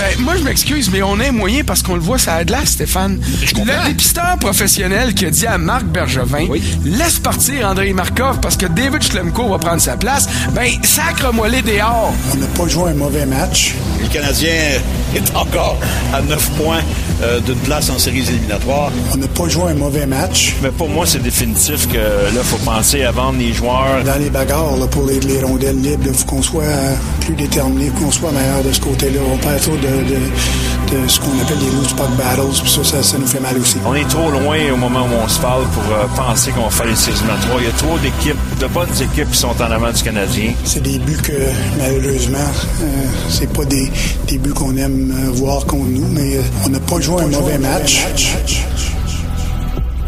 Ben, moi, je m'excuse, mais on est moyen parce qu'on le voit ça a de là, Stéphane. Le dépisteur professionnel qui a dit à Marc Bergevin, laisse partir André Markov parce que David Schlemko va prendre sa place, ben, sacre-moi les dehors. On n'a pas joué un mauvais match. Le Canadien est encore à 9 points euh, d'une place en séries éliminatoires. On n'a pas joué un mauvais match. Mais pour moi, c'est définitif que là, il faut penser à vendre les joueurs. Dans les bagarres, là, pour les, les rondelles libres, il faut qu'on soit euh, plus déterminé, qu'on soit meilleur de ce côté-là. On perd trop de, de, de ce qu'on appelle les loose puck battles, puis ça, ça, ça nous fait mal aussi. On est trop loin au moment où on se parle pour euh, penser qu'on va faire les séries éliminatoires. Il y a trop d'équipes, de bonnes équipes qui sont en avant du Canadien. C'est des buts que, malheureusement, euh, c'est pas des, des buts qu'on aime euh, voir contre nous, mais euh, on n'a pas joué un mauvais match.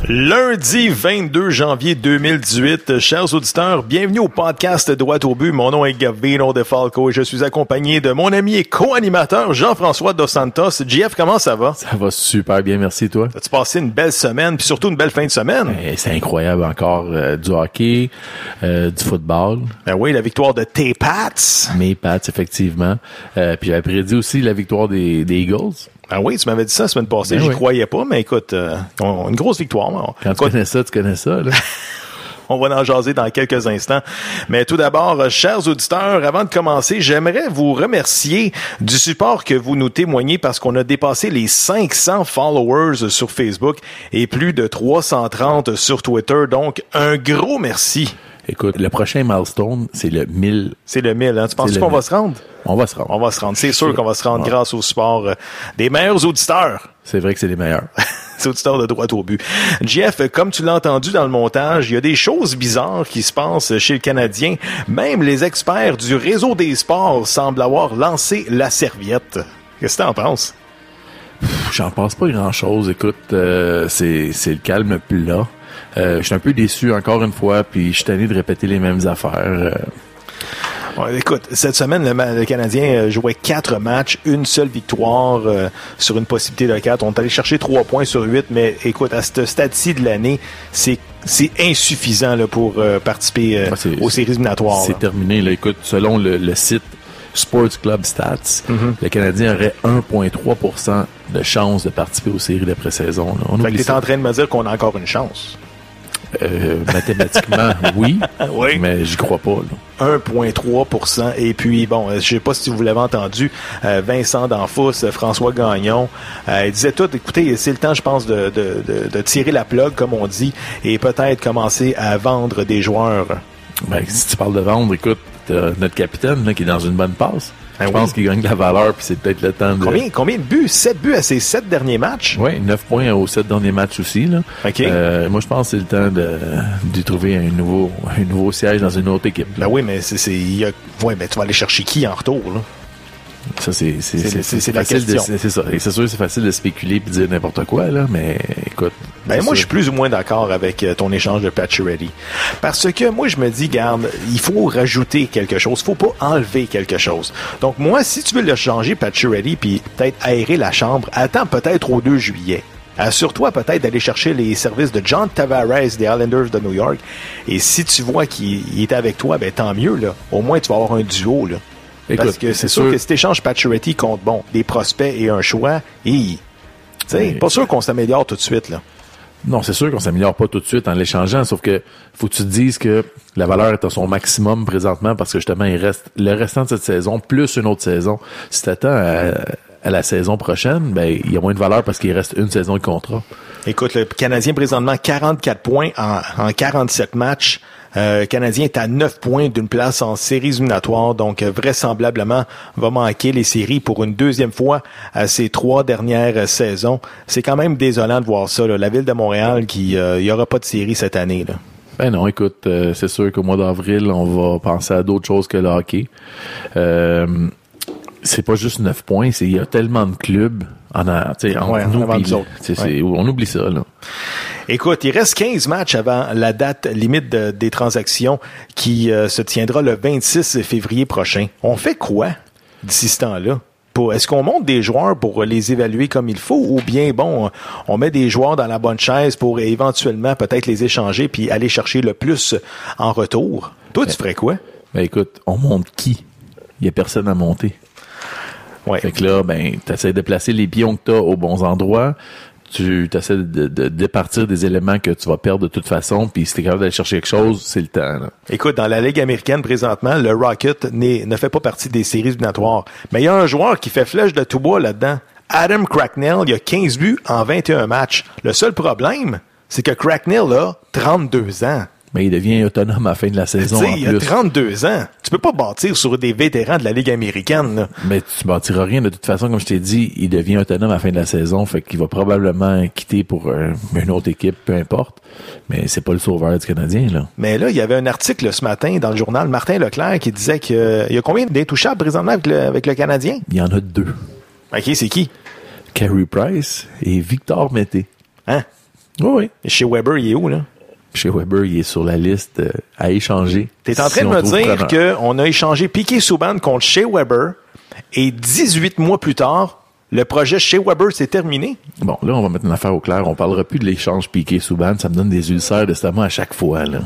Lundi 22 janvier 2018, chers auditeurs, bienvenue au podcast Droit au but. Mon nom est Gavino De Falco et je suis accompagné de mon ami et co-animateur Jean-François Dos Santos. JF, comment ça va? Ça va super bien, merci toi. As-tu passé une belle semaine puis surtout une belle fin de semaine? Eh, C'est incroyable encore euh, du hockey, euh, du football, Ben oui, la victoire de tes Pats. mes Pats effectivement. Euh, puis j'avais prédit aussi la victoire des, des Eagles. Ben oui, tu m'avais dit ça la semaine passée, Ben j'y oui. croyais pas, mais écoute, euh, on- une grosse victoire. Quand tu connais ça, tu connais ça. Là. On va en jaser dans quelques instants. Mais tout d'abord, euh, chers auditeurs, avant de commencer, j'aimerais vous remercier du support que vous nous témoignez parce qu'on a dépassé les 500 followers sur Facebook et plus de 330 sur Twitter. Donc, un gros merci. Écoute, le prochain milestone, c'est le 1000. C'est le 1000. Hein? Tu penses qu'on va 1000. se rendre? On va se rendre. On va se rendre. C'est sûr qu'on va se rendre Ouais. grâce au support euh, des meilleurs auditeurs. C'est vrai que c'est les meilleurs. C'est auditeur de droit au but. Jeff, comme tu l'as entendu dans le montage, il y a des choses bizarres qui se passent chez le Canadien. Même les experts du réseau des sports semblent avoir lancé la serviette. Qu'est-ce que t'en penses? J'en pense pas grand-chose. Écoute, euh, c'est c'est le calme plat. Euh, je suis un peu déçu encore une fois, puis je suis tanné de répéter les mêmes affaires. Euh, Ouais, écoute, cette semaine, le, Canadien euh, jouait quatre matchs, une seule victoire euh, sur une possibilité de quatre. On est allé chercher trois points sur huit, mais écoute, à ce stade-ci de l'année, c'est c'est insuffisant là, pour euh, participer euh, Ouais, aux séries éliminatoires. C'est terminé. Là. Écoute, selon le, le site Sports Club Stats, Mm-hmm. le Canadien aurait 1,3% de chance de participer aux séries d'après-saison. Fait que t'es en train de me dire qu'on a encore une chance. Euh, mathématiquement, oui, Oui. mais j'y crois pas. là. 1,3% Et puis, bon, euh, je sais pas si vous l'avez entendu, euh, Vincent Danfous, euh, François Gagnon, euh, ils disaient tout, écoutez, c'est le temps, je pense, de, de, de, de tirer la plug, comme on dit, et peut-être commencer à vendre des joueurs. Ben, si tu parles de vendre, écoute, t'as notre capitaine là, qui est dans une bonne passe. Ben Je oui. pense qu'il gagne de la valeur, puis c'est peut-être le temps de... Combien, combien de buts? 7 buts à ses 7 derniers matchs? Oui, 9 points aux 7 derniers matchs aussi. Là. Euh, moi, je pense que c'est le temps de, de trouver un nouveau, un nouveau siège dans une autre équipe. Ben oui, mais c'est, c'est, y a, ouais, ben tu vas aller chercher qui en retour, là? Ça, c'est facile de-. C'est ça. Et c'est sûr, c'est facile de spéculer et de dire n'importe quoi, là, mais écoute. Ben moi, je suis plus ou moins d'accord avec euh, ton échange de Pacioretty. Parce que moi, je me dis, garde, il faut rajouter quelque chose. Il faut pas enlever quelque chose. Donc moi, si tu veux le changer, Pacioretty, puis peut-être aérer la chambre, attends peut-être au 2 juillet. Assure-toi peut-être d'aller chercher les services de John Tavares des Islanders de New York. Et si tu vois qu'il il est avec toi, ben tant mieux. Là. Au moins, tu vas avoir un duo. Là. Parce Écoute, que c'est sûr, que si tu échanges Pacioretty contre, bon, des prospects et un choix, et, tu sais, Oui. pas sûr qu'on s'améliore tout de suite. là. Non, c'est sûr qu'on s'améliore pas tout de suite en l'échangeant, sauf que faut que tu te dises que la valeur est à son maximum présentement parce que justement, il reste le restant de cette saison plus une autre saison. Si t'attends à, à la saison prochaine, ben, il y a moins de valeur parce qu'il reste une saison de contrat. Écoute, le Canadien présentement 44 points en, en 47 matchs. Euh, le Canadien est à 9 points d'une place en séries éliminatoires, donc euh, vraisemblablement va manquer les séries pour une deuxième fois à ces trois dernières euh, saisons. C'est quand même désolant de voir ça. là. La ville de Montréal qui euh, il y aura pas de séries cette année. Là. Ben non, écoute, euh, c'est sûr qu'au mois d'avril, on va penser à d'autres choses que le hockey. Euh, c'est pas juste 9 points, c'est il y a tellement de clubs en, a- on, Ouais, en on oublie, c'est- on oublie ça là. Écoute, il reste 15 matchs avant la date limite de- des transactions qui euh, se tiendra le 26 février prochain. On fait quoi d'ici ce temps-là? Est-ce qu'on monte des joueurs pour les évaluer comme il faut ou bien, bon, on met des joueurs dans la bonne chaise pour éventuellement peut-être les échanger puis aller chercher le plus en retour? Toi, tu ferais quoi? Ben écoute, on monte qui? Il y a personne à monter. Ouais. Fait que là, ben, t'essaies de placer les pions que t'as aux bons endroits. Tu essaies de, de départir des éléments que tu vas perdre de toute façon. Puis si t'es capable d'aller chercher quelque chose, c'est le temps. Là. Écoute, dans la Ligue américaine, présentement, le Rocket ne fait pas partie des séries éliminatoires. Mais il y a un joueur qui fait flèche de tout bois là-dedans. Adam Cracknell, il a 15 buts en 21 matchs. Le seul problème, c'est que Cracknell a 32 ans. Mais il devient autonome à la fin de la saison sais, en il a plus. 32 ans. Tu peux pas bâtir sur des vétérans de la Ligue américaine. là. Mais tu bâtiras rien de toute façon, comme je t'ai dit, il devient autonome à la fin de la saison, fait qu'il va probablement quitter pour euh, une autre équipe, peu importe. Mais c'est pas le sauveur du Canadien, là. Mais là, il y avait un article ce matin dans le journal Martin Leclerc qui disait qu'il y a combien d'intouchables présentement avec le, avec le Canadien? Il y en a deux. OK, c'est qui? Carey Price et Victor Mété. Hein? Oui, oui. Chez Weber, il est où, là? Chez Weber, il est sur la liste euh, à échanger. T'es en si train de me dire qu'on a échangé Piqué Souban contre Shea Weber et 18 mois plus tard, le projet Shea Weber s'est terminé? Bon, là, on va mettre une affaire au clair. On parlera plus de l'échange piqué souban Ça me donne des ulcères d'estomac à chaque fois, là.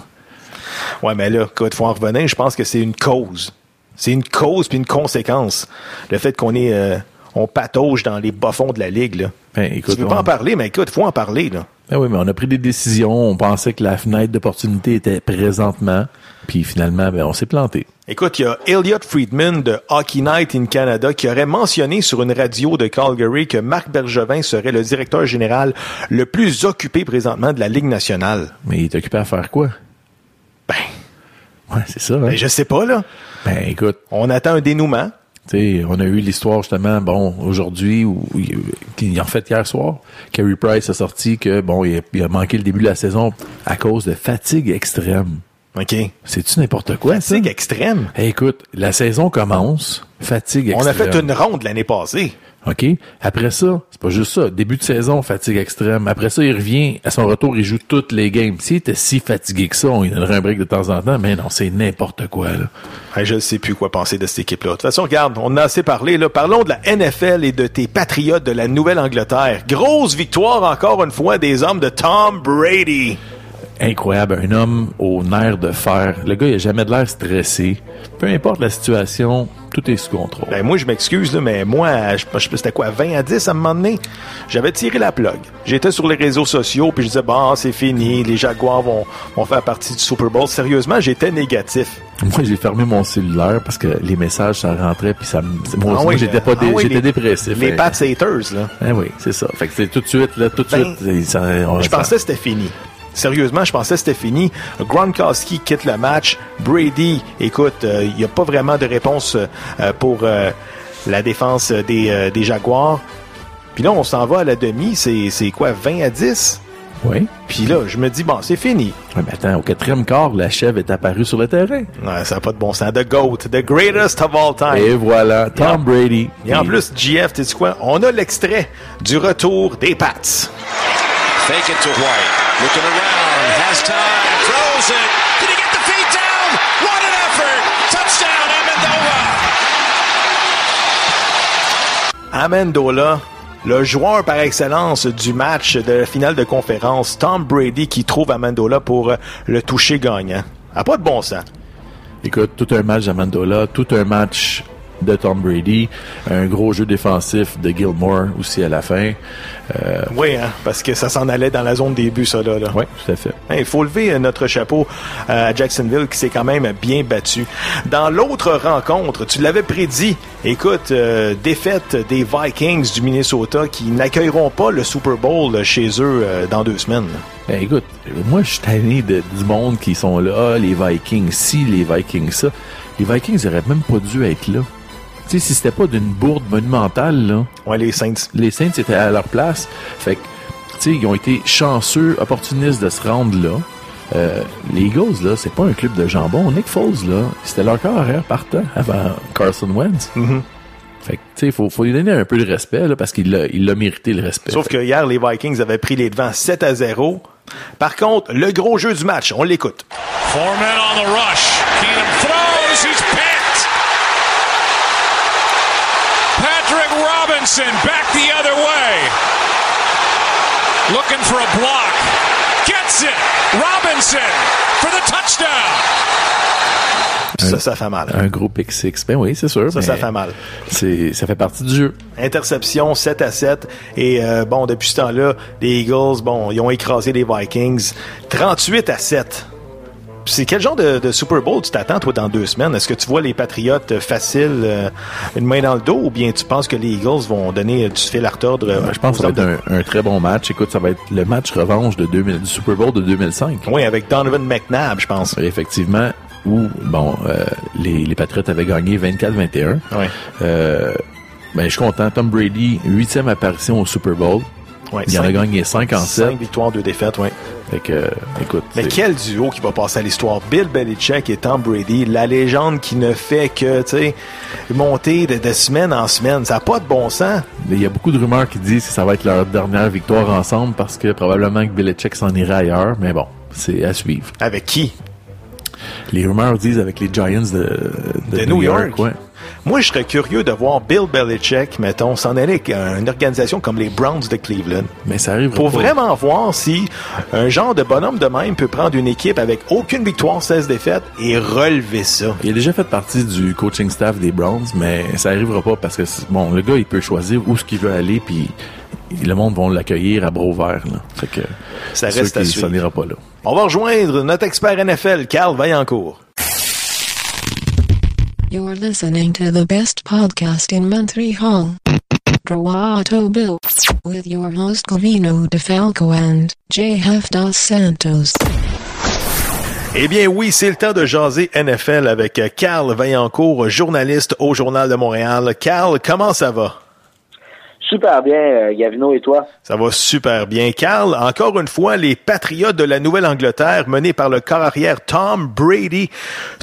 Ouais, mais là, il faut en revenir, je pense que c'est une cause. C'est une cause puis une conséquence. Le fait qu'on est, euh, on patauge dans les bas-fonds de la ligue, là. Ben, écoute, tu veux pas on- en parler, mais écoute, faut en parler, là. Ben oui, mais on a pris des décisions. On pensait que la fenêtre d'opportunité était présentement. Puis finalement, ben, on s'est planté. Écoute, il y a Elliot Friedman de Hockey Night in Canada qui aurait mentionné sur une radio de Calgary que Marc Bergevin serait le directeur général le plus occupé présentement de la Ligue nationale. Mais il est occupé à faire quoi? Ben, Ouais, c'est ça, hein? ben, je sais pas, là. Ben, écoute, On attend un dénouement. On a eu l'histoire, justement, bon, aujourd'hui, ou, en fait hier soir, Carey Price a sorti que, bon, il a, il a manqué le début de la saison à cause de fatigue extrême. OK. C'est-tu n'importe quoi, ça? Fatigue extrême? Hey, écoute, la saison commence, fatigue On extrême. a fait une ronde l'année passée. OK? Après ça, c'est pas juste ça. Début de saison, fatigue extrême. Après ça, il revient. À son retour, il joue toutes les games. S'il était si fatigué que ça, on lui donnerait un break de temps en temps. Mais non, c'est n'importe quoi, là. Je ne sais plus quoi penser de cette équipe-là. De toute façon, regarde, on a assez parlé. Là. Parlons de la NFL et de tes patriotes de la Nouvelle-Angleterre. Grosse victoire encore une fois des hommes de Tom Brady. Incroyable. Un homme au nerf de fer. Le gars, il a jamais de l'air stressé. Peu importe la situation, tout est sous contrôle. Ben moi, je m'excuse, mais moi, je, je- c'était quoi, 20 à 10 à un moment donné? J'avais tiré la plug. J'étais sur les réseaux sociaux, puis je disais, bon, c'est fini, les Jaguars vont, vont faire partie du Super Bowl. Sérieusement, j'étais négatif. Moi, j'ai fermé mon cellulaire parce que les messages, ça rentrait, puis ça me... Moi, Ah oui, j'étais pas ah dé- oui, j'étais dépressif. Les. Pats haters, là. Ah oui, c'est ça. Fait que c'est tout de suite, là, tout de Ben, suite. ça- on- Je ça- pensais que c'était fini. Sérieusement, je pensais que c'était fini. Gronkowski quitte le match. Brady, écoute, euh, il n'y a pas vraiment de réponse euh, pour euh, la défense des, euh, des Jaguars. Puis là, on s'en va à la demi. C'est quoi, 20 à 10? Oui. Puis là, je me dis, bon, c'est fini. Ouais, mais attends, au quatrième quart, la chèvre est apparue sur le terrain. Ouais, ça n'a pas de bon sens. The GOAT, the greatest of all time. Et voilà, Tom Et Brady. Et en plus, GF, tu sais quoi? On a l'extrait du retour des Pats. Fake it to White. Looking around. Has time. Throws it. Did he get the feet down? What an effort. Touchdown, Amendola. Amendola, le joueur par excellence du match de la finale de conférence, Tom Brady qui trouve Amendola pour euh, le toucher gagnant. A pas de bon sens. Écoute, tout un match d'Amandola, tout un match de Tom Brady, un gros jeu défensif de Gilmore aussi à la fin. Euh, Oui, hein, parce que ça s'en allait dans la zone des buts, ça là. là. oui, tout à fait. Il faut lever euh, notre chapeau euh, à Jacksonville qui s'est quand même bien battu. Dans l'autre rencontre, tu l'avais prédit, écoute, euh, défaite des Vikings du Minnesota qui n'accueilleront pas le Super Bowl chez eux euh, dans deux semaines. Ben, écoute, moi je suis tanné de, du monde qui sont là, ah, les Vikings ci, les Vikings ça. Les Vikings auraient même pas dû être là. Sais, si c'était pas d'une bourde monumentale, là, Ouais, les Saints. les Saints étaient à leur place. Fait que, tu sais, ils ont été chanceux, opportunistes de se rendre là. Euh, les Eagles, là, c'est pas un club de jambon. Nick Foles, là, c'était leur corps arrière partant avant Carson Wentz. Fait que, tu sais, faut, faut lui donner un peu de respect, là, parce qu'il a, il a mérité le respect. Sauf que hier, les Vikings avaient pris les devants 7 à 0. Par contre, le gros jeu du match, on l'écoute. Four men on the rush. Robinson back the other way. Looking for a block. Gets it. Robinson for the touchdown. Ça, ça fait mal. Un gros pick six. Ben oui, c'est sûr. Ça, ça fait mal. C'est, ça fait partie du jeu. Interception 7 à 7. Et euh, bon, depuis ce temps-là, les Eagles, bon, ils ont écrasé les Vikings 38 à 7. C'est quel genre de, de Super Bowl tu t'attends, toi, dans deux semaines? Est-ce que tu vois les Patriotes euh, faciles, euh, une main dans le dos, ou bien tu penses que les Eagles vont donner du fil à retordre? euh, Je pense que ça va être un, un très bon match. Écoute, ça va être le match revanche de 2000, du Super Bowl de 2005. Oui, avec Donovan McNabb, je pense. Effectivement, où, bon, euh, les, les Patriotes avaient gagné 24-21. Ouais. Euh, ben, je suis content. Tom Brady, huitième apparition au Super Bowl. Ouais, Il en a cinq- gagné 5 en 7. Cinq victoires, deux défaites, oui. Fait que, euh, écoute, Mais quel duo qui va passer à l'histoire? Bill Belichick et Tom Brady, la légende qui ne fait que, tu sais, monter de, de semaine en semaine. Ça n'a pas de bon sens. il y a beaucoup de rumeurs qui disent que ça va être leur dernière victoire ensemble parce que probablement que Belichick s'en irait ailleurs. Mais bon, c'est à suivre. Avec qui? Les rumeurs disent avec les Giants de, de De New York. ouais. Moi, je serais curieux de voir Bill Belichick, mettons, s'en aller avec une organisation comme les Browns de Cleveland. Mais ça arrive Pour vraiment voir si un genre de bonhomme de même peut prendre une équipe avec aucune victoire, 16 défaites et relever ça. Il a déjà fait partie du coaching staff des Browns, mais ça arrivera pas parce que bon, le gars il peut choisir où ce qu'il veut aller puis le monde va l'accueillir à bras ouverts. Là. Fait que Ça reste à qu'il suivre. s'en ira pas là. On va rejoindre notre expert NFL, Carl Vaillancourt. You're listening to the best podcast in Montreal. Drawato Bill. With your host Covino DeFalco and J.F. Dos Santos. Eh bien oui, c'est le temps de jaser NFL avec Carl Vaillancourt, journaliste au Journal de Montréal. Carl, comment ça va? Super bien, euh, Gavino, et toi? Ça va super bien. Carl, encore une fois, les Patriotes de la Nouvelle-Angleterre, menés par le corps arrière Tom Brady,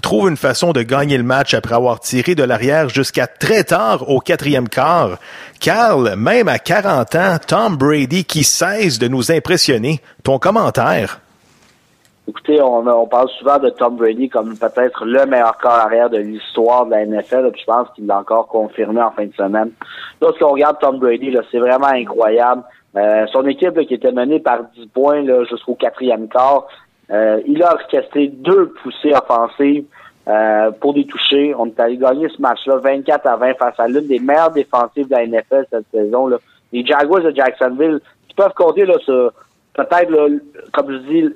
trouvent une façon de gagner le match après avoir tiré de l'arrière jusqu'à très tard au quatrième quart. Carl, même à 40 ans, Tom Brady qui cesse de nous impressionner. Ton commentaire? Écoutez, on, on parle souvent de Tom Brady comme peut-être le meilleur corps arrière de l'histoire de la NFL. puis je pense qu'il l'a encore confirmé en fin de semaine. Lorsqu'on regarde Tom Brady, c'est vraiment incroyable. Euh, son équipe là, qui était menée par 10 points jusqu'au quatrième quart, euh, il a orchestré deux poussées offensives euh, pour des touchés. On est allé gagner ce match-là 24 à 20 face à l'une des meilleures défensives de la NFL cette saison. Là. Les Jaguars de Jacksonville, qui peuvent compter là, sur peut-être, comme je dis,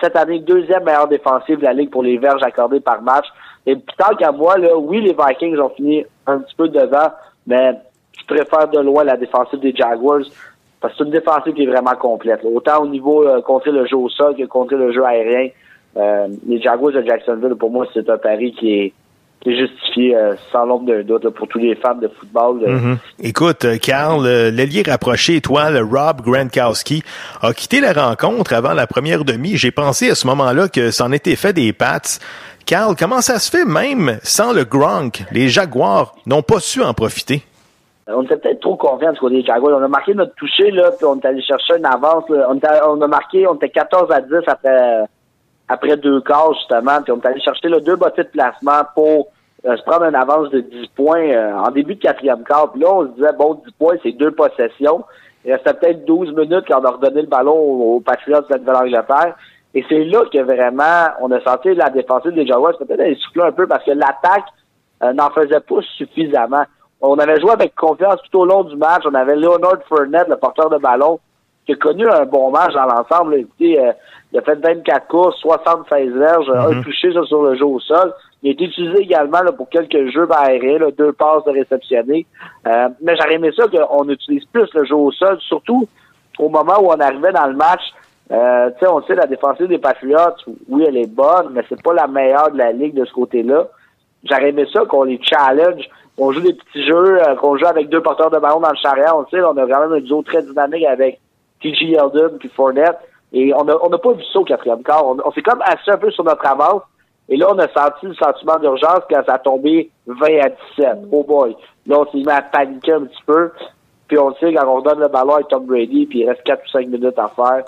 cette année, deuxième meilleure défensive de la Ligue pour les verges accordées par match. Et tant qu'à moi, là, oui, les Vikings ont fini un petit peu devant, mais je préfère de loin la défensive des Jaguars parce que c'est une défensive qui est vraiment complète. là. Autant au niveau euh, contrer le jeu au sol que contrer le jeu aérien. Euh, les Jaguars de Jacksonville, pour moi, c'est un pari qui est, qui est justifié euh, sans l'ombre d'un doute là, pour tous les fans de football. là. Mhm. Écoute, euh, Carl, euh, l'ailier rapproché étoile, Rob Gronkowski, a quitté la rencontre avant la première demi. J'ai pensé à ce moment-là que c'en était fait des pattes. Carl, comment ça se fait même sans le Gronk? Les Jaguars n'ont pas su en profiter. On était peut-être trop confiants du côté des Jaguars. On a marqué notre toucher, là, puis on est allé chercher une avance. là. On, était- on a marqué, on était 14 à 10 après, après deux quarts, justement, puis on est allé chercher là, deux bottées de placement pour euh, se prendre une avance de 10 points euh, en début de quatrième quart. Puis là, on se disait, bon, 10 points, c'est deux possessions. Il restait peut-être 12 minutes quand on a redonné le ballon aux, Patriots de la Nouvelle-Angleterre. Et c'est là que vraiment, on a senti la défensive des Jaguars peut-être aller souffler un peu parce que l'attaque euh, n'en faisait pas suffisamment. On avait joué avec confiance tout au long du match. On avait Leonard Fournette, le porteur de ballon, qui a connu un bon match dans l'ensemble. Écoutez, euh, il a fait 24 courses, 76 verges, un touché ça, sur le jeu au sol. Il a été utilisé également là, pour quelques jeux aériens, là, deux passes de réceptionné. Euh, mais j'aurais aimé ça qu'on utilise plus le jeu au sol, surtout au moment où on arrivait dans le match. Euh, tu sais, on sait, la défensive des Patriots, oui, elle est bonne, mais c'est pas la meilleure de la ligue de ce côté-là. J'aurais aimé ça qu'on les challenge, qu'on joue des petits jeux, euh, qu'on joue avec deux porteurs de ballon dans le chariot. On sait, on a vraiment un duo très dynamique avec TG Yeldon puis Fournette. Et on n'a on a pas vu ça au quatrième quart. On, on s'est comme assis un peu sur notre avance. Et là, on a senti le sentiment d'urgence quand ça a tombé 20 à 17. Oh boy. Là, on s'est mis à paniquer un petit peu. Puis on sait, quand on donne le ballon à Tom Brady, puis il reste 4 ou 5 minutes à faire,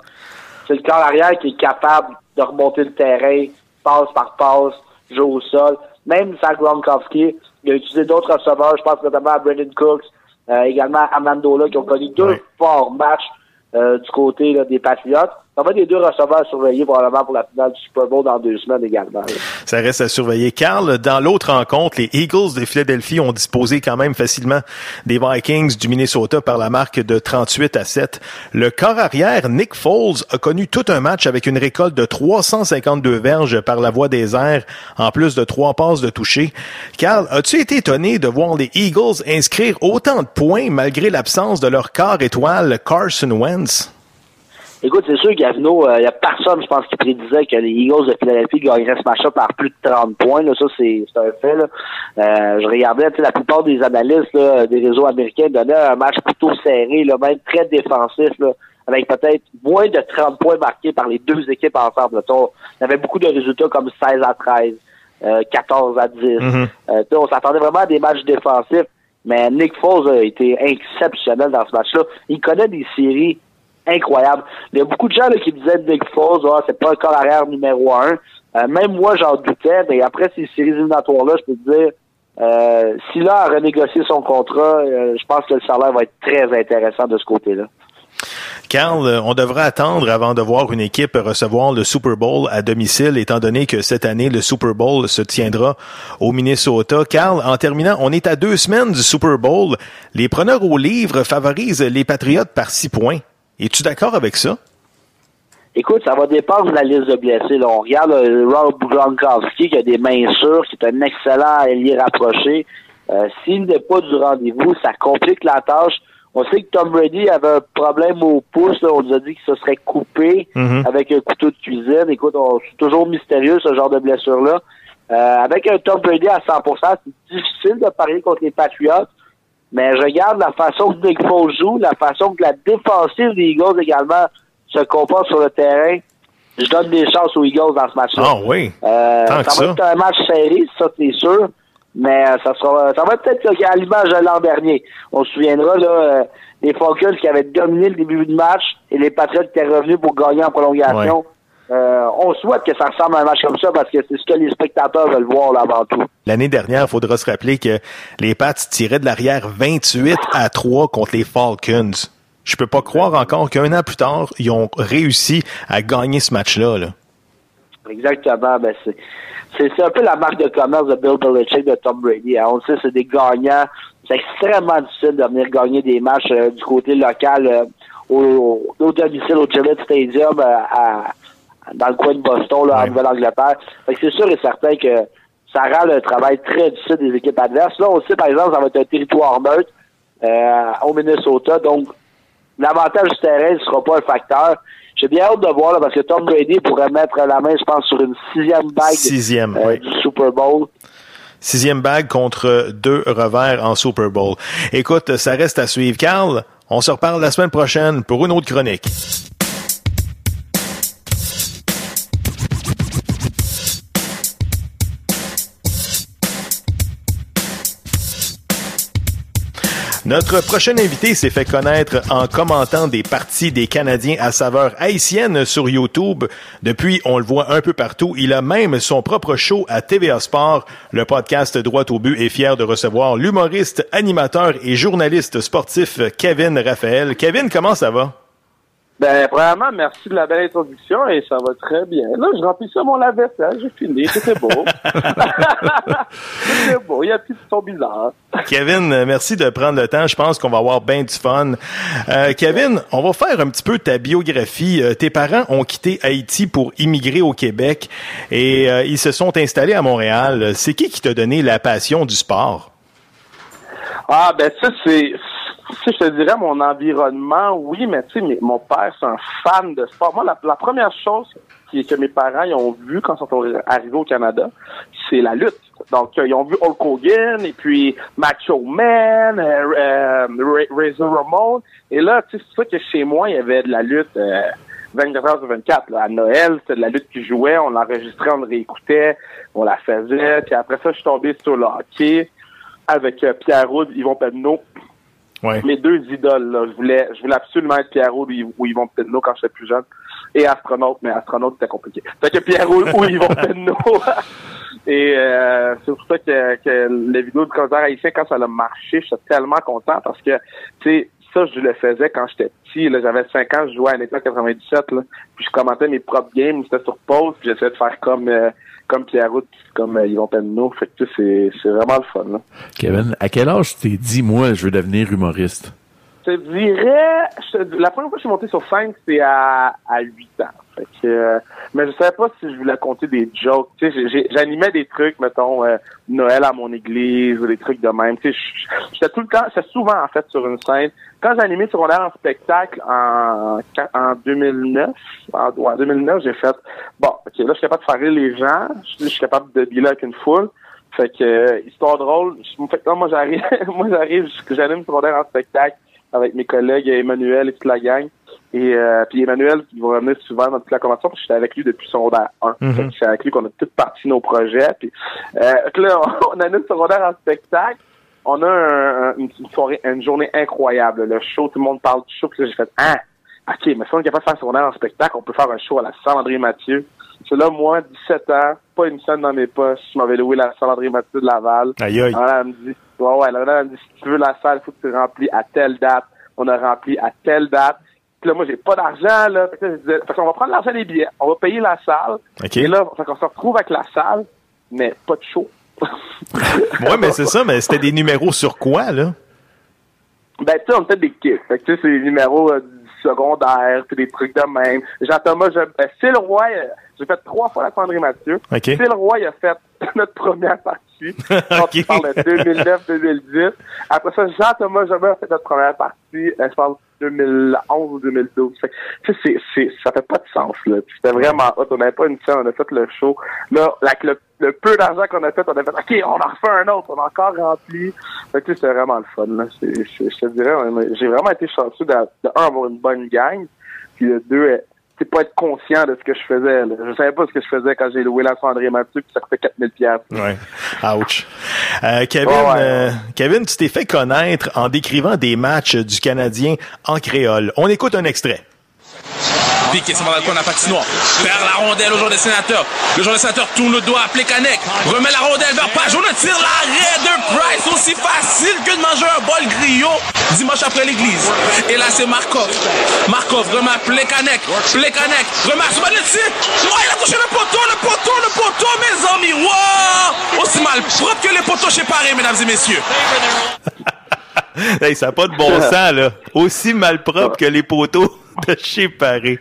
c'est le corps arrière qui est capable de remonter le terrain, passe par passe, jouer au sol. Même Zach Gronkowski, il a utilisé d'autres receveurs, je pense notamment à Brandon Cooks, euh, également à Amandola, qui ont connu deux forts matchs du côté là, des Patriots. Ça va les deux receveurs surveillés probablement pour la finale du Super Bowl dans deux semaines également. là. Ça reste à surveiller. Carl, dans l'autre rencontre, les Eagles de Philadelphie ont disposé quand même facilement des Vikings du Minnesota par la marque de 38 à 7. Le corps arrière, Nick Foles, a connu tout un match avec une récolte de 352 verges par la voie des airs, en plus de trois passes de toucher. Carl, as-tu été étonné de voir les Eagles inscrire autant de points malgré l'absence de leur quart étoile Carson Wentz? Écoute, c'est sûr, Gavino, il n'y a personne, je pense, qui prédisait que les Eagles de Philadelphie gagneraient ce match-là par plus de 30 points. Là. Ça, c'est un fait. Là. Euh, je regardais, la plupart des analystes là, des réseaux américains donnaient un match plutôt serré, là, même très défensif, là, avec peut-être moins de 30 points marqués par les deux équipes ensemble. On il y avait beaucoup de résultats comme 16 à 13, euh, 14 à 10. Mhm. Euh, tu sais, on s'attendait vraiment à des matchs défensifs, mais Nick Foles a été exceptionnel dans ce match-là. Il connaît des séries incroyables. Il y a beaucoup de gens là, qui disaient Nick Foles, ah, c'est pas un corps arrière numéro un. Euh, même moi, j'en doutais, mais après ces séries éliminatoires-là, je peux te dire, euh, s'il a à renégocier son contrat, euh, je pense que le salaire va être très intéressant de ce côté-là. Carl, euh, on devrait attendre avant de voir une équipe recevoir le Super Bowl à domicile, étant donné que cette année, le Super Bowl se tiendra au Minnesota. Carl, en terminant, on est à deux semaines du Super Bowl. Les preneurs au livre favorisent les Patriotes par six points. Es-tu d'accord avec ça? Écoute, ça va dépendre de la liste de blessés. Là. On regarde euh, Rob Gronkowski qui a des mains sûres, qui est un excellent ailier rapproché. Euh, S'il n'est pas du rendez-vous, ça complique la tâche. On sait que Tom Brady avait un problème au pouce. là. On nous a dit qu'il se serait coupé Mhm. avec un couteau de cuisine. Écoute, c'est toujours mystérieux ce genre de blessure-là. Euh, avec un Tom Brady à 100%, c'est difficile de parier contre les Patriots. Mais je regarde la façon que Nick Foles joue, la façon que la défensive des Eagles également se comporte sur le terrain. Je donne des chances aux Eagles dans ce match-là. Ah oui. Euh, Tant que ça va ça. être un match serré, ça c'est sûr. Mais euh, ça sera ça va être peut-être à l'image de l'an dernier. On se souviendra là, euh, les Falcons qui avaient dominé le début du match et les Patriots qui étaient revenus pour gagner en prolongation. Euh, on souhaite que ça ressemble à un match comme ça parce que c'est ce que les spectateurs veulent voir là, avant tout. L'année dernière, il faudra se rappeler que les Pats tiraient de l'arrière 28 à 3 contre les Falcons. Je peux pas croire encore qu'un an plus tard, ils ont réussi à gagner ce match-là. Là. Exactement. Ben c'est, un peu la marque de commerce de Bill Belichick, de Tom Brady. hein. On le sait, c'est des gagnants. C'est extrêmement difficile de venir gagner des matchs euh, du côté local euh, au, au domicile au Gillette Stadium euh, à- dans le coin de Boston, là, en Nouvelle-Angleterre. C'est sûr et certain que ça rend le travail très difficile des équipes adverses. Là, on sait, par exemple, ça va être un territoire neutre euh, au Minnesota. Donc, l'avantage du terrain ne sera pas un facteur. J'ai bien hâte de voir là, parce que Tom Brady pourrait mettre la main, je pense, sur une sixième bague Sixième, euh, oui. du Super Bowl. Sixième bague contre deux revers en Super Bowl. Écoute, ça reste à suivre. Carl, on se reparle la semaine prochaine pour une autre chronique. Notre prochain invité s'est fait connaître en commentant des parties des Canadiens à saveur haïtienne sur YouTube. Depuis, on le voit un peu partout. Il a même son propre show à TVA Sport. Le podcast Droit au but est fier de recevoir l'humoriste, animateur et journaliste sportif Kevin Raphaël. Kevin, comment ça va? Ben, premièrement, merci de la belle introduction et ça va très bien. Là, je remplis ça mon lave-vaisselle, j'ai fini, c'était beau. c'était beau, il y a des petits sons bizarres. Kevin, merci de prendre le temps. Je pense qu'on va avoir bien du fun. Euh, Kevin, on va faire un petit peu ta biographie. Euh, tes parents ont quitté Haïti pour immigrer au Québec et euh, ils se sont installés à Montréal. C'est qui qui t'a donné la passion du sport? Ah, ben ça, c'est... Sais, je te dirais mon environnement, oui, mais tu sais, mon père, c'est un fan de sport. Moi, la, première chose qui, que mes parents ils ont vu quand ils sont arrivés au Canada, c'est la lutte. Donc, euh, ils ont vu Hulk Hogan, et puis Macho Man, euh, euh, Ra- Razor Ramon. Et là, tu sais, c'est sûr que chez moi, il y avait de la lutte... euh, 24 heures sur 24. Là. À Noël, c'était de la lutte qui jouait, on l'enregistrait, on le réécoutait, on la faisait. Puis après ça, je suis tombé sur le hockey avec Pierre Roud, Yvon Pedneau. Mes deux idoles, là. Je voulais, je voulais absolument être Pierre Roud ou, Yvon Pedneau quand j'étais plus jeune. Et astronaute, mais astronaute, c'était compliqué. Fait que Pierre Roud ou Yvon Pedneau. Et euh, c'est pour ça que, que les vidéos du concert haïtien, quand ça a marché, je suis tellement content parce que, tu sais, ça, je le faisais quand j'étais petit. J'avais 5 ans, je jouais à l'état 97. Là, puis je commentais mes propres games, c'était sur pause, puis j'essayais de faire comme euh, comme Pierre Route, comme euh, Yvon Penneau. Fait que tu sais, c'est c'est vraiment le fun. Là. Kevin, à quel âge tu t'es dit, moi, je veux devenir humoriste? Je te dirais, je te- la première fois que je suis monté sur scène, c'était à, à 8 ans. Fait que, euh, mais je savais pas si je voulais compter des jokes. Tu sais, j'animais des trucs, mettons, euh, Noël à mon église ou des trucs de même. Tu sais, j'étais tout le temps, j'étais souvent, en fait, sur une scène. Quand animé secondaire en spectacle en, en 2009, en, ouais, en 2009, j'ai fait, bon, ok, là, je suis capable de faire les gens. Je, suis capable de dealer avec une foule. Fait que, euh, histoire drôle, fait que là, moi, j'arrive, moi, j'arrive, j'anime secondaire en spectacle avec mes collègues Emmanuel et toute la gang. Et euh, puis Emmanuel, qui va revenir souvent dans toute la convention, parce que j'étais avec lui depuis secondaire 1. Mhm. Fait que C'est avec lui qu'on a toutes parti nos projets. Puis euh, là, on a une secondaire en spectacle. On a un- un- une, soirée, une journée incroyable. Le show, tout le monde parle du show. Puis là, j'ai fait Ah, OK, mais si on est capable de faire un secondaire en spectacle, on peut faire un show à la salle André Mathieu. C'est là, moi, 17 ans, pas une scène dans mes poches. Je m'avais loué la salle André Mathieu de Laval. Aïe, aïe. La madame, elle me dit, ouais, ouais, la madame, elle me dit, si tu veux la salle, il faut que tu remplis à telle date. On a rempli à telle date. Puis là, moi, j'ai pas d'argent, là. Fait que là, je disais, fait qu'on va prendre l'argent des billets. On va payer la salle. OK. Et là, fait qu'on se retrouve avec la salle, mais pas de show. Ouais, mais c'est ça, mais c'était des numéros sur quoi, là? Ben, tu sais, on fait des kits. Fait que, tu sais, c'est des numéros euh, du secondaire, puis des trucs de même. Jean-Thomas, je... euh, Phil Roy, euh, j'ai fait trois fois la Sandrine Mathieu. OK. Phil Roy a fait notre première partie. Quand tu parles de 2009-2010. Après ça, Jean-Thomas Jobin a fait notre première partie, euh, je pense 2011 ou 2012. Fait que, tu sais, c'est, c'est, ça fait pas de sens, là. C'était vraiment hot. On n'avait pas une scène, on a fait le show. Là, avec le, le peu d'argent qu'on a fait, on a fait, OK, on en refait un autre, on a encore rempli. Fait que, tu sais, c'était vraiment le fun, là. C'est, je te dirais, j'ai vraiment été chanceux de, de, un, avoir une bonne gang, puis de deux, c'est pas être conscient de ce que je faisais. Là. Je savais pas ce que je faisais quand j'ai loué la André Mathieu, puis ça coûtait 4000 pièces. Ouais. Ouch. Euh, Kevin, ouais. euh, Kevin, tu t'es fait connaître en décrivant des matchs du Canadien en créole. On écoute un extrait. Piqué, ça va dans le la patinoire. Perd la rondelle au joueur des sénateurs. Le joueur des sénateurs tourne le doigt à Plekanec. Remet la rondelle vers Page. On tire l'arrêt de Price. Aussi facile que de manger un bol griot dimanche après l'église. Et là, c'est Markov. Markov remet à Plekanec. Plekanec remet à le tir. Oh, il a touché le poteau, le poteau, le poteau, mes amis. Wow! Aussi mal propre que les poteaux chez Paris, mesdames et messieurs. Hey, ça n'a pas de bon sens, là. Aussi malpropre que les poteaux de chez Paris.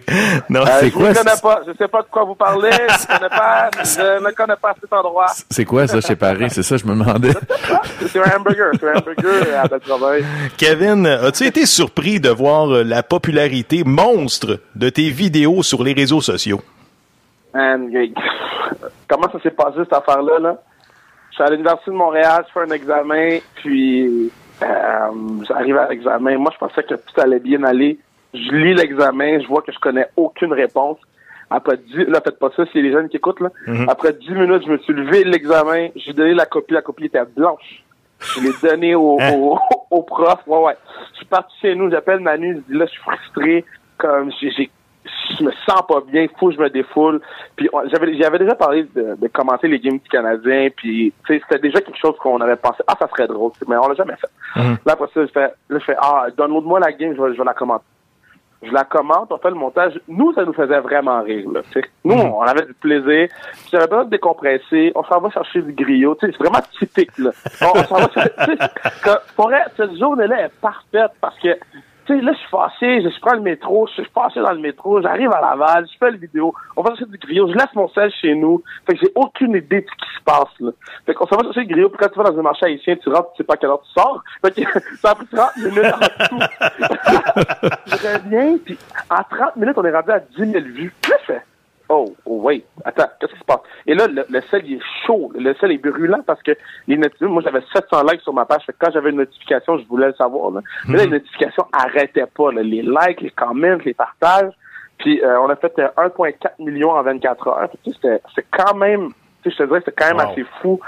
Non, Euh, c'est je quoi ne connais ça? pas. Je sais pas de quoi vous parlez. Je connais pas. Je ne connais pas cet endroit. C'est quoi ça chez Paris? C'est ça, je me demandais. C'est un hamburger. C'est un hamburger à Belle-Travail. Kevin, as-tu été surpris de voir euh, la popularité monstre de tes vidéos sur les réseaux sociaux? And, comment ça s'est passé cette affaire-là? Là? Je suis à l'Université de Montréal, je fais un examen, puis euh, j'arrive à l'examen. Moi, je pensais que tout allait bien aller. Je lis l'examen, je vois que je connais aucune réponse. Après dix, là, faites pas ça, c'est les jeunes qui écoutent, là. Mhm. Après dix minutes, je me suis levé de l'examen, j'ai donné la copie, la copie était blanche. Je l'ai donné au, Hein? au, au prof. Ouais, ouais. Je suis parti chez nous, j'appelle Manu, je dis là, je suis frustré, comme j'ai- je me sens pas bien, faut que je me défoule. Puis j'avais, j'avais déjà parlé de, de commenter les games du Canadien, puis c'était déjà quelque chose qu'on avait pensé, ah, ça serait drôle, mais on l'a jamais fait. Mhm. Là, après ça, je fais, là, je fais, ah, donne-moi la game, je vais, je vais la commenter. Je la commente, on fait le montage. Nous, ça nous faisait vraiment rire, là. Nous, on avait du plaisir. Puis j'avais besoin de décompresser. On s'en va chercher du griot. Tu sais, c'est vraiment typique, là. On, on s'en va chercher, pour être, cette journée-là est parfaite parce que, tu sais, là, je suis fâché, je, prends le métro, je suis fâché dans le métro, j'arrive à Laval, je fais le vidéo, on va chercher du griot, je laisse mon sel chez nous. Fait que j'ai aucune idée de ce qui se passe, là. Fait qu'on s'en va chercher le griot, puis quand tu vas dans un marché haïtien, tu rentres, tu sais pas à quelle heure tu sors. Fait que ça a pris 30 minutes en tout. je reviens, puis en 30 minutes, on est rendu à 10 000 vues. Là, je fais, Oh, oh, wait, attends, qu'est-ce qui se passe? Et là, le, le sel, il est chaud. Le sel est brûlant parce que les notifications, moi, j'avais 700 likes sur ma page. Fait que quand j'avais une notification, je voulais le savoir, là. Mais là, les notifications arrêtaient pas, là. Les likes, les comments, les partages. Puis euh, on a fait euh, 1,4 million en 24 heures. Tu sais, C'était c'est quand même, tu sais, je te dirais, c'est quand même Wow. assez fou.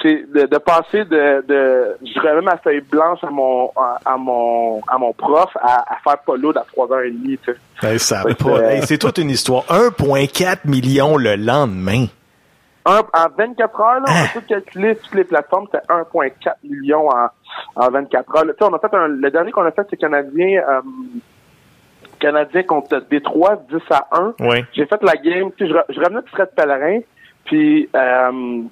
C'est de, de passer de, de je dirais ma feuille blanche à mon à, à mon à mon prof à, à faire polo à 3h30, tu sais. Ben, ça que, pas. euh, Hey, c'est toute une histoire. 1,4 million le lendemain. Un, en 24 heures, là, on a tout calculé, toutes les plateformes, c'était 1,4 million en, en 24 heures. Là, tu sais, on a fait un, le dernier qu'on a fait, c'est Canadien, euh, Canadien contre Détroit, 10 à 1. Oui. J'ai fait la game, tu sais, je, je revenais de Fred Pellerin, puis, euh,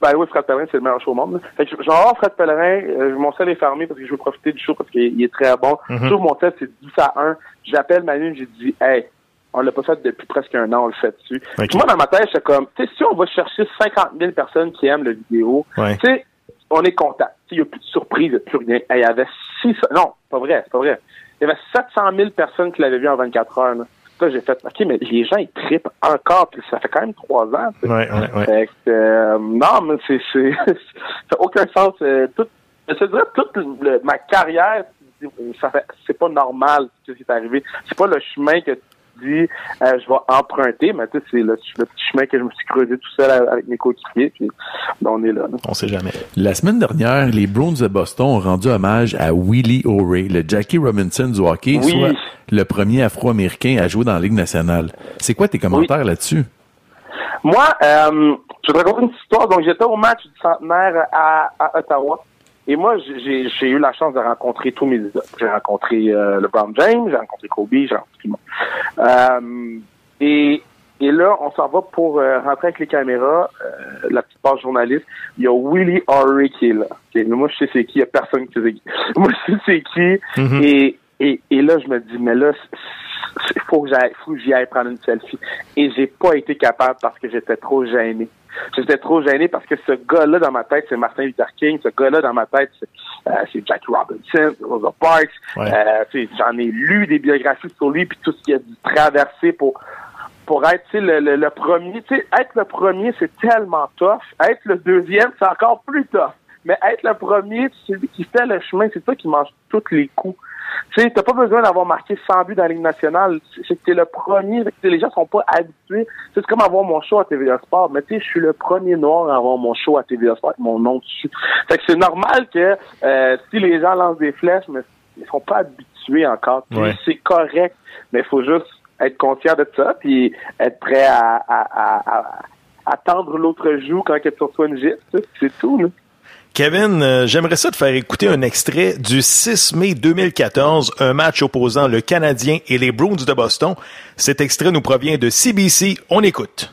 ben oui, Fred Pellerin, c'est le meilleur show au monde. Fait que je, je vais avoir Fred Pellerin, euh, mon sel est fermé parce que je veux profiter du show parce qu'il il est très bon. Sur mon test, c'est 10 à 1. J'appelle Manu, j'ai dit, hey, on l'a pas fait depuis presque un an, on le fait dessus. Puis moi, dans ma tête, j'étais comme, tu sais, si on va chercher 50 000 personnes qui aiment la vidéo, Ouais. tu sais, on est content. Il n'y a plus de surprise, il n'y a plus rien. Hey, Il y avait 600, non, pas vrai, c'est pas vrai. Il y avait 700 000 personnes qui l'avaient vu en 24 heures. Là, Là, j'ai fait, OK, mais les gens, ils trippent encore, puis ça fait quand même trois ans. tu sais. Ouais, ouais, ouais. Fait que, euh, non, mais c'est, c'est, ça n'a aucun sens. euh, tout, je te dirais, toute le- ma carrière, ça fait, c'est pas normal ce qui est arrivé. C'est pas le chemin que euh, je vais emprunter, mais tu sais, c'est le, le petit chemin que je me suis creusé tout seul avec mes coéquipiers, puis ben, on est là. là. On sait jamais. La semaine dernière, les Browns de Boston ont rendu hommage à Willie O'Reilly, le Jackie Robinson du hockey, Oui. soit le premier Afro-Américain à jouer dans la Ligue nationale. C'est quoi tes commentaires là-dessus? Moi, euh, je vais te raconter une histoire. Donc, j'étais au match du centenaire à, à Ottawa. Et moi, j'ai j'ai eu la chance de rencontrer tous mes idoles. J'ai rencontré euh, LeBron James, j'ai rencontré Kobe, j'ai rencontré tout. Euh, et, et là, on s'en va pour euh, rentrer avec les caméras. Euh, la petite page journaliste. Il y a Willie Horry qui est là. Ok, Mais moi, je sais c'est qui. Il y a personne qui sait qui. Moi, je sais c'est qui. Mhm. Et, et, et là, je me dis, mais là, il faut que j'aille, faut que j'y aille prendre une selfie. Et j'ai pas été capable parce que j'étais trop gêné. J'étais trop gêné parce que ce gars-là dans ma tête, c'est Martin Luther King. Ce gars-là dans ma tête, c'est, euh, c'est Jackie Robinson, Rosa Parks. Ouais. Euh, j'en ai lu des biographies sur lui puis tout ce qu'il a dû traverser pour pour être le, le, le premier. Être le premier, c'est tellement tough. Être le deuxième, c'est encore plus tough. Mais être le premier, c'est celui qui fait le chemin, c'est toi qui mange tous les coups. Tu sais, t'as pas besoin d'avoir marqué 100 buts dans la Ligue nationale. C'est que t'es le premier. Les gens sont pas habitués. C'est comme avoir mon show à TVA Sport. Mais tu sais, je suis le premier noir à avoir mon show à TVA Sport avec mon nom dessus. Fait que c'est normal que euh, si les gens lancent des flèches, mais ils sont pas habitués encore. Tu Ouais. C'est correct. Mais il faut juste être conscient de ça puis être prêt à, à, à, à, à tendre l'autre joue quand il reçoit une gifle. tu. C'est tout, là. Kevin, euh, j'aimerais ça te faire écouter un extrait du 6 mai 2014, un match opposant le Canadien et les Bruins de Boston. Cet extrait nous provient de CBC. On écoute.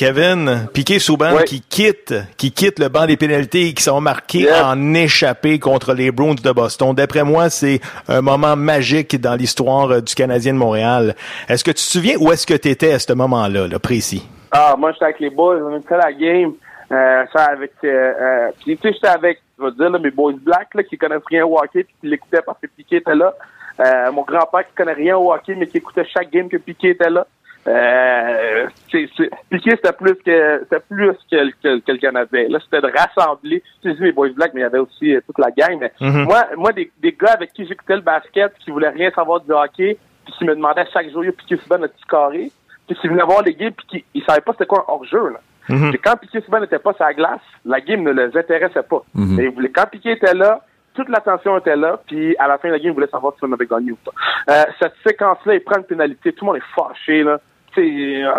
Kevin, Piqué Souban qui quitte, qui quitte le banc des pénalités et qui sont marqués Yeah. en échappé contre les Bruins de Boston. D'après moi, c'est un moment magique dans l'histoire euh, du Canadien de Montréal. Est-ce que tu te souviens où est-ce que tu étais à ce moment-là, là, précis? Ah, moi, j'étais avec les boys, on était à la game. Euh, avec, euh, euh, puis tu sais, j'étais avec, je te dire, là, mes boys black, là, qui connaissent rien au hockey, puis qui l'écoutaient parce que Piqué était là. Euh, mon grand-père qui connaît rien au hockey, mais qui écoutait chaque game que Piqué était là. Euh, c'est, c'est, Piqué, c'était plus que, c'était plus que, le- que, que le Canadien. Là, c'était de rassembler, tu sais, mes boys black, mais il y avait aussi euh, toute la gang. Mais Mhm. moi, moi, des, des gars avec qui j'écoutais le basket, qui voulaient rien savoir du hockey, puis qui me demandaient chaque jour, Piqué Souban, notre carré, puis qui venaient voir les games, puis qui, ils savaient pas c'était quoi un hors-jeu, là. Mhm. Puis quand Piqué Souban n'était pas sur la glace, la game ne les intéressait pas. Mais ils voulaient- quand Piqué était là, toute l'attention était là, puis à la fin de la game, ils voulaient savoir si on avait gagné ou pas. Euh, cette séquence-là, il prend une pénalité, tout le monde est fâché, là. Sais, euh,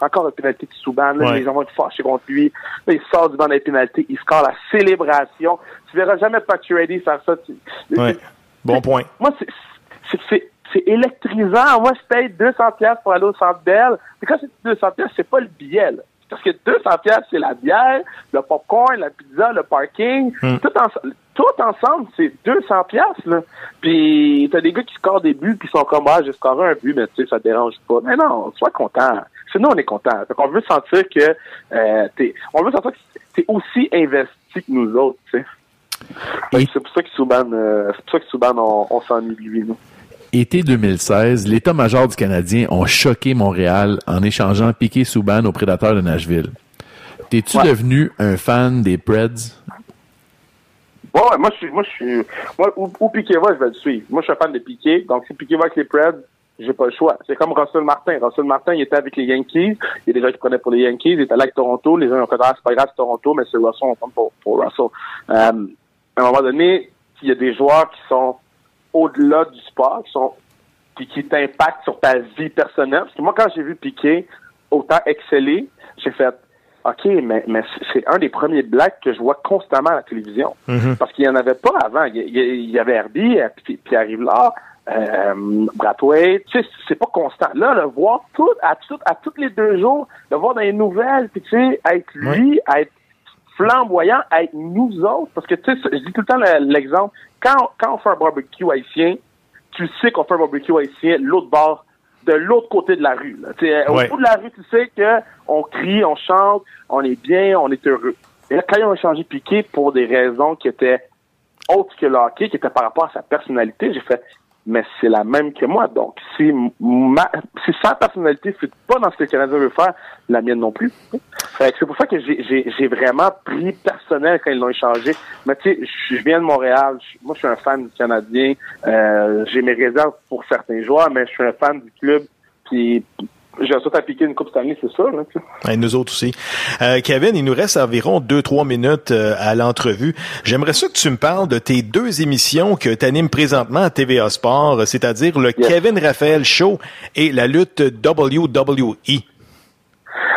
encore une pénalité de Souban, là, Ouais. les gens vont être fâchés contre lui. Là, il sort du banc des pénalités, il score la célébration. Tu verras jamais Ready faire ça. Tu- Ouais. Bon point. moi, c'est- c'est- c'est c'est électrisant. Moi, je paye 200 pièces pour aller au Centre Bell. Mais quand c'est 200 pièces, c'est pas le billet, là. Parce que 200 pièces, c'est la bière, le popcorn, la pizza, le parking. Hmm. Tout, ense- tout ensemble, c'est 200 pièces, là. Puis t'as des gars qui scorent des buts, puis sont comme, ah, j'ai scoré un but, mais tu sais, ça te dérange pas. Mais non, sois content. C'est nous, on est content. Fait qu'on veut sentir que, euh, t'es, on veut sentir que t'es aussi investi que nous autres, tu sais. C'est pour ça que Souban, euh, c'est pour ça que Souban, on, on s'ennuie de lui, nous. Été 2016, l'état-major du Canadien ont choqué Montréal en échangeant Piquet Souban aux prédateurs de Nashville. T'es-tu devenu un fan des Preds? Ouais, ouais, moi, je suis, moi, je suis, moi, où, où Piquet va, je vais le suivre. Moi, je suis fan de Piquet. Donc, si Piquet va avec les Preds, j'ai pas le choix. C'est comme Russell Martin. Russell Martin, il était avec les Yankees. Il y a des gens qui prenaient pour les Yankees. Il était là avec Toronto. Les gens ont fait, ah, pas grave, Toronto, mais c'est Russell, on prend pour, pour Russell. Euh, à un moment donné, il y a des joueurs qui sont au-delà du sport, qui sont, qui t'impactent sur ta vie personnelle. Parce que moi, quand j'ai vu Piquet autant exceller, j'ai fait, OK, mais, mais c'est un des premiers blacks que je vois constamment à la télévision. Parce qu'il n'y en avait pas avant. Il y, il y avait Herbie, euh, puis Pierre Rivard, euh, Brathwaite. Tu sais, c'est pas constant. Là, le voir tout, à, tout, à tous les deux jours, le voir dans les nouvelles, puis tu sais, être lui, être flamboyant, être nous autres. Parce que, tu sais, je dis tout le temps le- l'exemple. Quand, quand on fait un barbecue haïtien, tu sais qu'on fait un barbecue haïtien, l'autre bord, de l'autre côté de la rue. Là. Ouais. Au bout de la rue, tu sais que on crie, on chante, on est bien, on est heureux. Et là, quand ils ont changé Piqué pour des raisons qui étaient autres que le hockey, qui étaient par rapport à sa personnalité, j'ai fait, mais c'est la même que moi. Donc, si, ma, si sa personnalité ne fit pas dans ce que le Canadien veut faire, la mienne non plus. C'est pour ça que j'ai- vraiment pris personnel quand ils l'ont échangé. Mais tu sais, je viens de Montréal. Moi, je suis un fan du Canadien. Euh, j'ai mes réserves pour certains joueurs, mais je suis un fan du club. Puis, j'ai à piquer une coupe cette année, c'est sûr. Là. Et nous autres aussi. Euh, Kevin, il nous reste environ 2-3 minutes euh, à l'entrevue. J'aimerais ça que tu me parles de tes deux émissions que tu animes présentement à TVA Sport, c'est-à-dire le Kevin Raphaël Show et la lutte. WWE.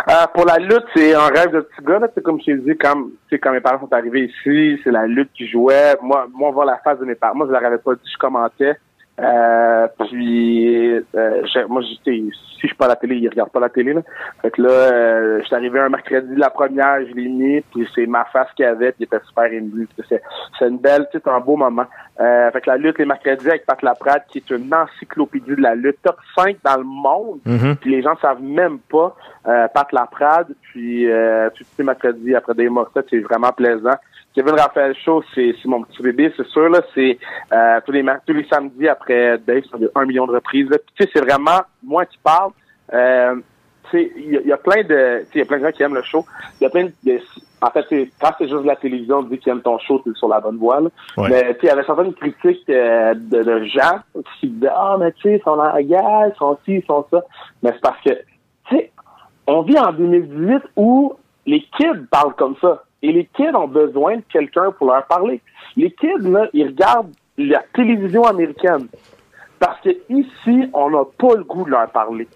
Euh, pour la lutte, c'est un rêve de petit gars. Là. C'est comme je t'ai dit, quand, quand mes parents sont arrivés ici, c'est la lutte qui jouait. Moi, moi, on voit la face de mes parents. Moi, je leur avais pas dit, je commentais. Euh, puis, euh, moi, j'étais, si je suis pas à la télé, ils regardent pas la télé. Là. Fait que là, euh, je suis arrivé un mercredi, la première, je l'ai mis, puis c'est ma face qu'il y avait, puis il était super ému. C'est, une belle, c'est un beau moment. Euh, fait que la lutte les mercredis avec Pat Laprade, qui est une encyclopédie de la lutte, top 5 dans le monde. Mhm. Puis les gens savent même pas. Euh, Pat Laprade, puis euh, tu sais, mercredi après des morceaux, c'est vraiment plaisant. Kevin Raphaël Show, c'est mon petit bébé, c'est sûr. là. C'est euh, tous les tous les samedis après Dave, ça un million de reprises. là. Puis, Tu sais, c'est vraiment moi qui parle. Euh, tu sais, il y, a- il y a plein de, tu il y a plein de gens qui aiment le show. Il y a plein de, en fait, quand c'est juste de la télévision, on dit qu'ils aiment ton show, t'es sur la bonne voie. là. Ouais. Mais tu sais, il y avait certaines critiques euh, de, de gens qui disaient ah mais tu sais, ils sont en guerre, ils sont ci, ils sont ça. Mais c'est parce que tu sais, on vit en 2018 où les kids parlent comme ça. Et les kids ont besoin de quelqu'un pour leur parler. Les kids, là, ils regardent la télévision américaine. Parce que ici, on n'a pas le goût de leur parler.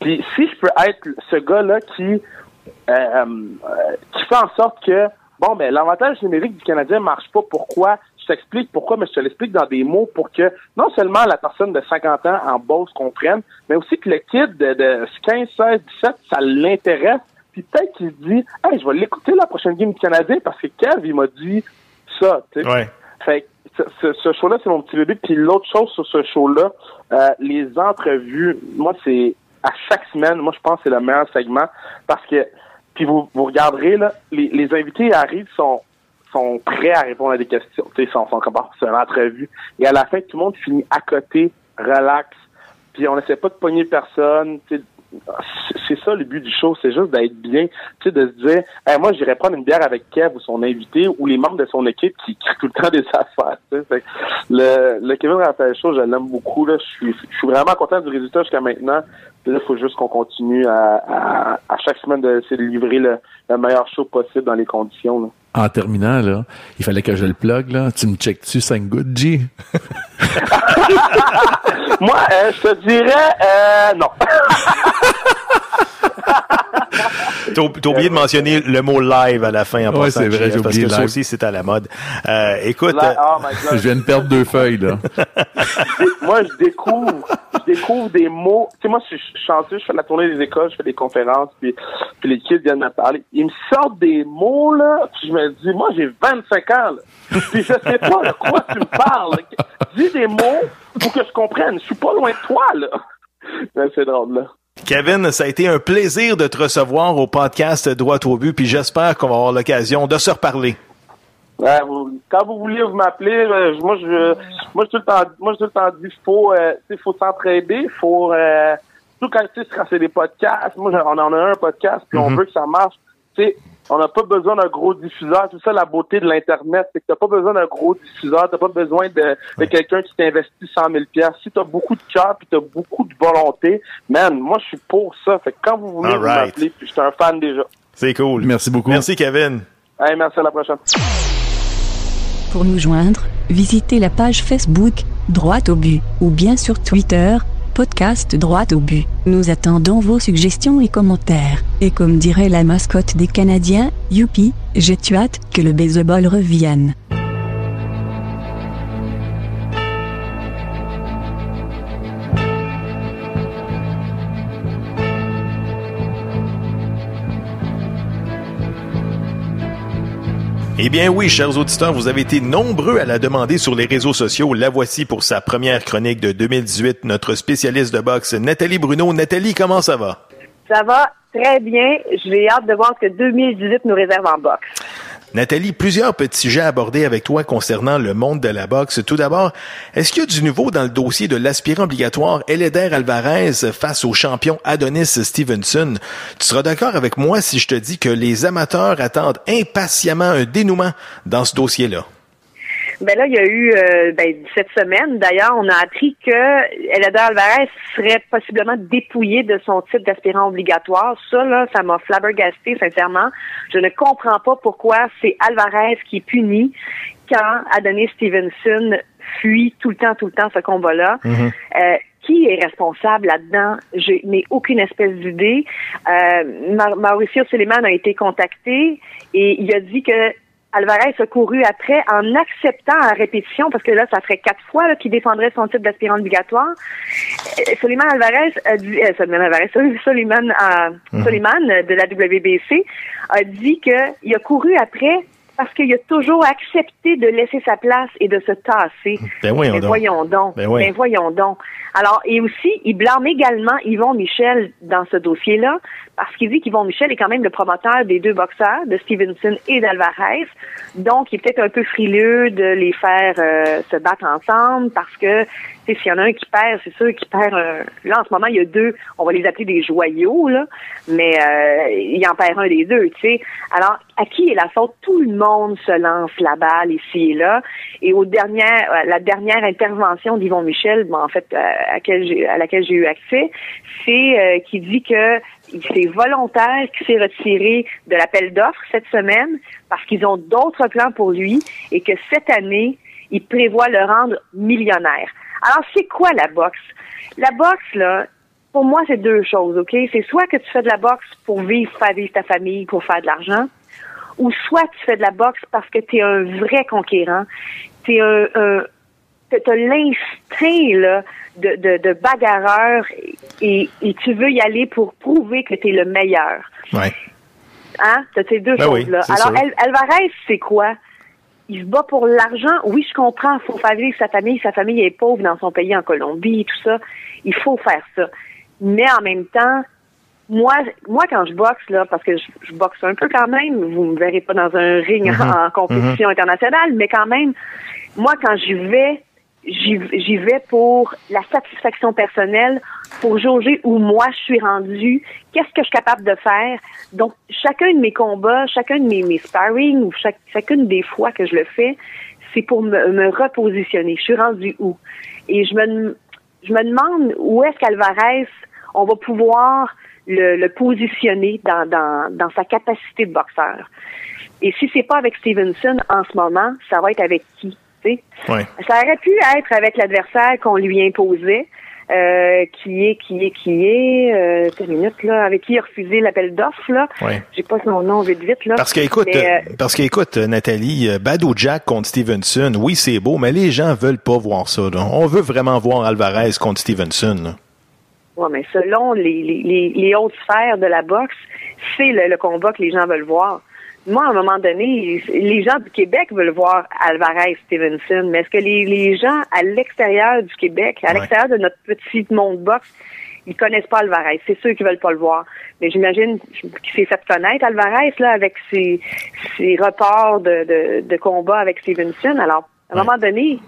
Puis si je peux être ce gars-là qui, euh, euh, qui fait en sorte que, bon, ben, l'avantage numérique du Canadien marche pas. Pourquoi? Je t'explique pourquoi, mais je te l'explique dans des mots pour que non seulement la personne de 50 ans en Beauce comprenne, mais aussi que le kid de, de 15, 16, 17, ça l'intéresse. Puis peut-être qu'il se dit, hey, je vais l'écouter la prochaine game du Canadien parce que Kev, il m'a dit ça, tu sais. Ouais. Fait que ce, show-là, c'est mon petit bébé. Puis l'autre chose sur ce show-là, euh, les entrevues, moi, c'est à chaque semaine, moi, je pense que c'est le meilleur segment parce que, puis vous, vous regarderez, là, les, les invités arrivent, sont sont prêts à répondre à des questions. Ils sont, sont comme c'est une entrevue. Et à la fin, tout le monde finit à côté, relax. Puis on essaie pas de pogner personne. C'est- ça le but du show, c'est juste d'être bien, tu sais, de se dire, Hey, moi j'irais prendre une bière avec Kev ou son invité ou les membres de son équipe qui crient tout le temps des affaires. Fait le, le Kevin Raphaël Show, je l'aime beaucoup. Là. Je suis vraiment content du résultat jusqu'à maintenant. Là, il faut juste qu'on continue à, à, à chaque semaine d'essayer de livrer le, le meilleur show possible dans les conditions. là. En terminant, là, il fallait que je le plug, là. Tu me checkes-tu 5 gouttes, G? Moi, euh, je te dirais euh, non. T'as oublié de mentionner le mot live à la fin en Ouais, passant, c'est vrai, j'ai parce oublié que ça live. aussi c'est à la mode. Euh, écoute, euh, oh my God. Je viens de perdre deux feuilles, là. moi, je découvre, je découvre des mots. Tu sais, moi, je suis chanceux, je fais la tournée des écoles, je fais des conférences, puis, puis les kids viennent me parler. Ils me sortent des mots, là, puis je me dis, moi, j'ai 25 ans, là. Puis je sais pas de quoi tu me parles. Dis des mots pour que je comprenne. Je suis pas loin de toi, là. Ben, c'est drôle, là. Kevin, ça a été un plaisir de te recevoir au podcast Droit au but, puis j'espère qu'on va avoir l'occasion de se reparler. Ouais, vous- quand vous voulez vous m'appeler, euh, moi je moi je tout le temps moi je tout le temps dis faut euh, faut s'entraider, faut euh, surtout quand tu sais quand c'est des podcasts, moi on en a un podcast puis on Mhm. veut que ça marche, sais on n'a pas besoin d'un gros diffuseur. C'est ça la beauté de l'Internet. C'est que t'as pas besoin d'un gros diffuseur. T'as pas besoin de, de quelqu'un qui t'investit 100 000 pièces. Si t'as beaucoup de cœur puis t'as beaucoup de volonté, man, moi, je suis pour ça. Fait que quand vous voulez, vous Alright. m'appelez puis je suis un fan déjà. C'est cool. Merci beaucoup. Merci, Kevin. Hey, merci à la prochaine. Pour nous joindre, visitez la page Facebook, Droite au but, ou bien sur Twitter, podcast Droite au but. Nous attendons vos suggestions et commentaires. Et comme dirait la mascotte des Canadiens, youpi, j'ai hâte que le baseball revienne. Eh bien oui, chers auditeurs, vous avez été nombreux à la demander sur les réseaux sociaux. La voici pour sa première chronique de 2018, notre spécialiste de boxe, Nathalie Bruno. Nathalie, comment ça va? Ça va très bien. J'ai hâte de voir ce que 2018 nous réserve en boxe. Nathalie, plusieurs petits sujets à aborder avec toi concernant le monde de la boxe. Tout d'abord, est-ce qu'il y a du nouveau dans le dossier de l'aspirant obligatoire Eleder Alvarez face au champion Adonis Stevenson? Tu seras d'accord avec moi si je te dis que les amateurs attendent impatiemment un dénouement dans ce dossier-là? Ben là, il y a eu euh, ben, cette semaine, d'ailleurs, on a appris que Eleder Alvarez serait possiblement dépouillé de son titre d'aspirant obligatoire. Ça, là, ça m'a flabbergasté, sincèrement. Je ne comprends pas pourquoi c'est Alvarez qui est puni quand Adonis Stevenson fuit tout le temps, tout le temps ce combat-là. Euh, qui est responsable là-dedans? Je n'ai aucune espèce d'idée. Euh, Mauricio Suleiman a été contacté et il a dit que Alvarez a couru après en acceptant à répétition, parce que là, ça ferait quatre fois qu'il défendrait son titre d'aspirant obligatoire. Euh, Suleiman Alvarez a dit, euh, Suleiman Alvarez, Suleiman, euh, Mhm. Suleiman euh, de la WBC a dit qu'il a couru après parce qu'il a toujours accepté de laisser sa place et de se tasser. Ben donc. voyons donc. Ben oui. Ben voyons donc. Alors, et aussi, il blâme également Yvon Michel dans ce dossier-là, parce qu'il dit qu'Yvon Michel est quand même le promoteur des deux boxeurs, de Stevenson et d'Alvarez. Donc, il est peut-être un peu frileux de les faire euh, se battre ensemble, parce que, s'il y en a un qui perd, c'est sûr qu'il perd un... Là, en ce moment, il y a deux, on va les appeler des joyaux, là, mais euh, il en perd un des deux, tu sais. Alors, à qui est la faute? Tout le monde se lance la balle ici et là. Et au dernier, à la dernière intervention d'Yvon Michel, bon, en fait, euh, à, laquelle j'ai- eu accès, c'est euh, qui dit que c'est volontaire qui s'est retiré de l'appel d'offres cette semaine parce qu'ils ont d'autres plans pour lui et que cette année, ils prévoient le rendre millionnaire. Alors, c'est quoi la boxe? La boxe, là, pour moi, c'est deux choses, OK? C'est soit que tu fais de la boxe pour vivre, faire vivre ta famille, pour faire de l'argent, ou soit tu fais de la boxe parce que tu es un vrai conquérant, tu es un, un t'as l'instinct là, de, de, de bagarreur et, et tu veux y aller pour prouver que tu es le meilleur. Ouais. Hein? T'as ces deux Ben oui, choses-là. c'est Alors, sûr. Alvarez, c'est quoi? Il se bat pour l'argent. Oui, je comprends. Il faut faire vivre sa famille. Sa famille est pauvre dans son pays, en Colombie, tout ça. Il faut faire ça. Mais en même temps, moi, moi quand je boxe, là, parce que je, je boxe un peu quand même, vous me verrez pas dans un ring Mhm. en compétition internationale, mais quand même, moi, quand j'y vais, j'y vais pour la satisfaction personnelle, pour jauger où moi je suis rendu, qu'est-ce que je suis capable de faire. Donc, chacun de mes combats, chacun de mes, mes sparring, ou chacune des fois que je le fais, c'est pour me, repositionner. Je suis rendu où? Et je me, je me demande où est-ce qu'Alvarez, on va pouvoir le, le positionner dans, dans, dans sa capacité de boxeur. Et si c'est pas avec Stevenson en ce moment, ça va être avec qui? Ouais. Ça aurait pu être avec l'adversaire qu'on lui imposait, euh, qui est, qui est, qui est, euh, attends une minute, là, avec qui il a refusé l'appel d'offres, là. Ouais. J'ai pas son nom vite, vite, là. Parce que, écoute, Mais, euh, parce que, écoute, euh, Nathalie, Bado Jack contre Stevenson, oui, c'est beau, mais les gens veulent pas voir ça. là. On veut vraiment voir Alvarez contre Stevenson. là. Ouais, mais selon les, les, les, les hautes sphères de la boxe, c'est le, le combat que les gens veulent voir. Moi, à un moment donné, les gens du Québec veulent voir Alvarez Stevenson, mais est-ce que les, les gens à l'extérieur du Québec, à l'extérieur de notre petit monde boxe, Ils connaissent pas Alvarez? C'est sûr qu'ils veulent pas le voir. Mais j'imagine qu'il s'est fait connaître, Alvarez, là, avec ses, ses reports de, de, de combat avec Stevenson. Alors, à un moment donné,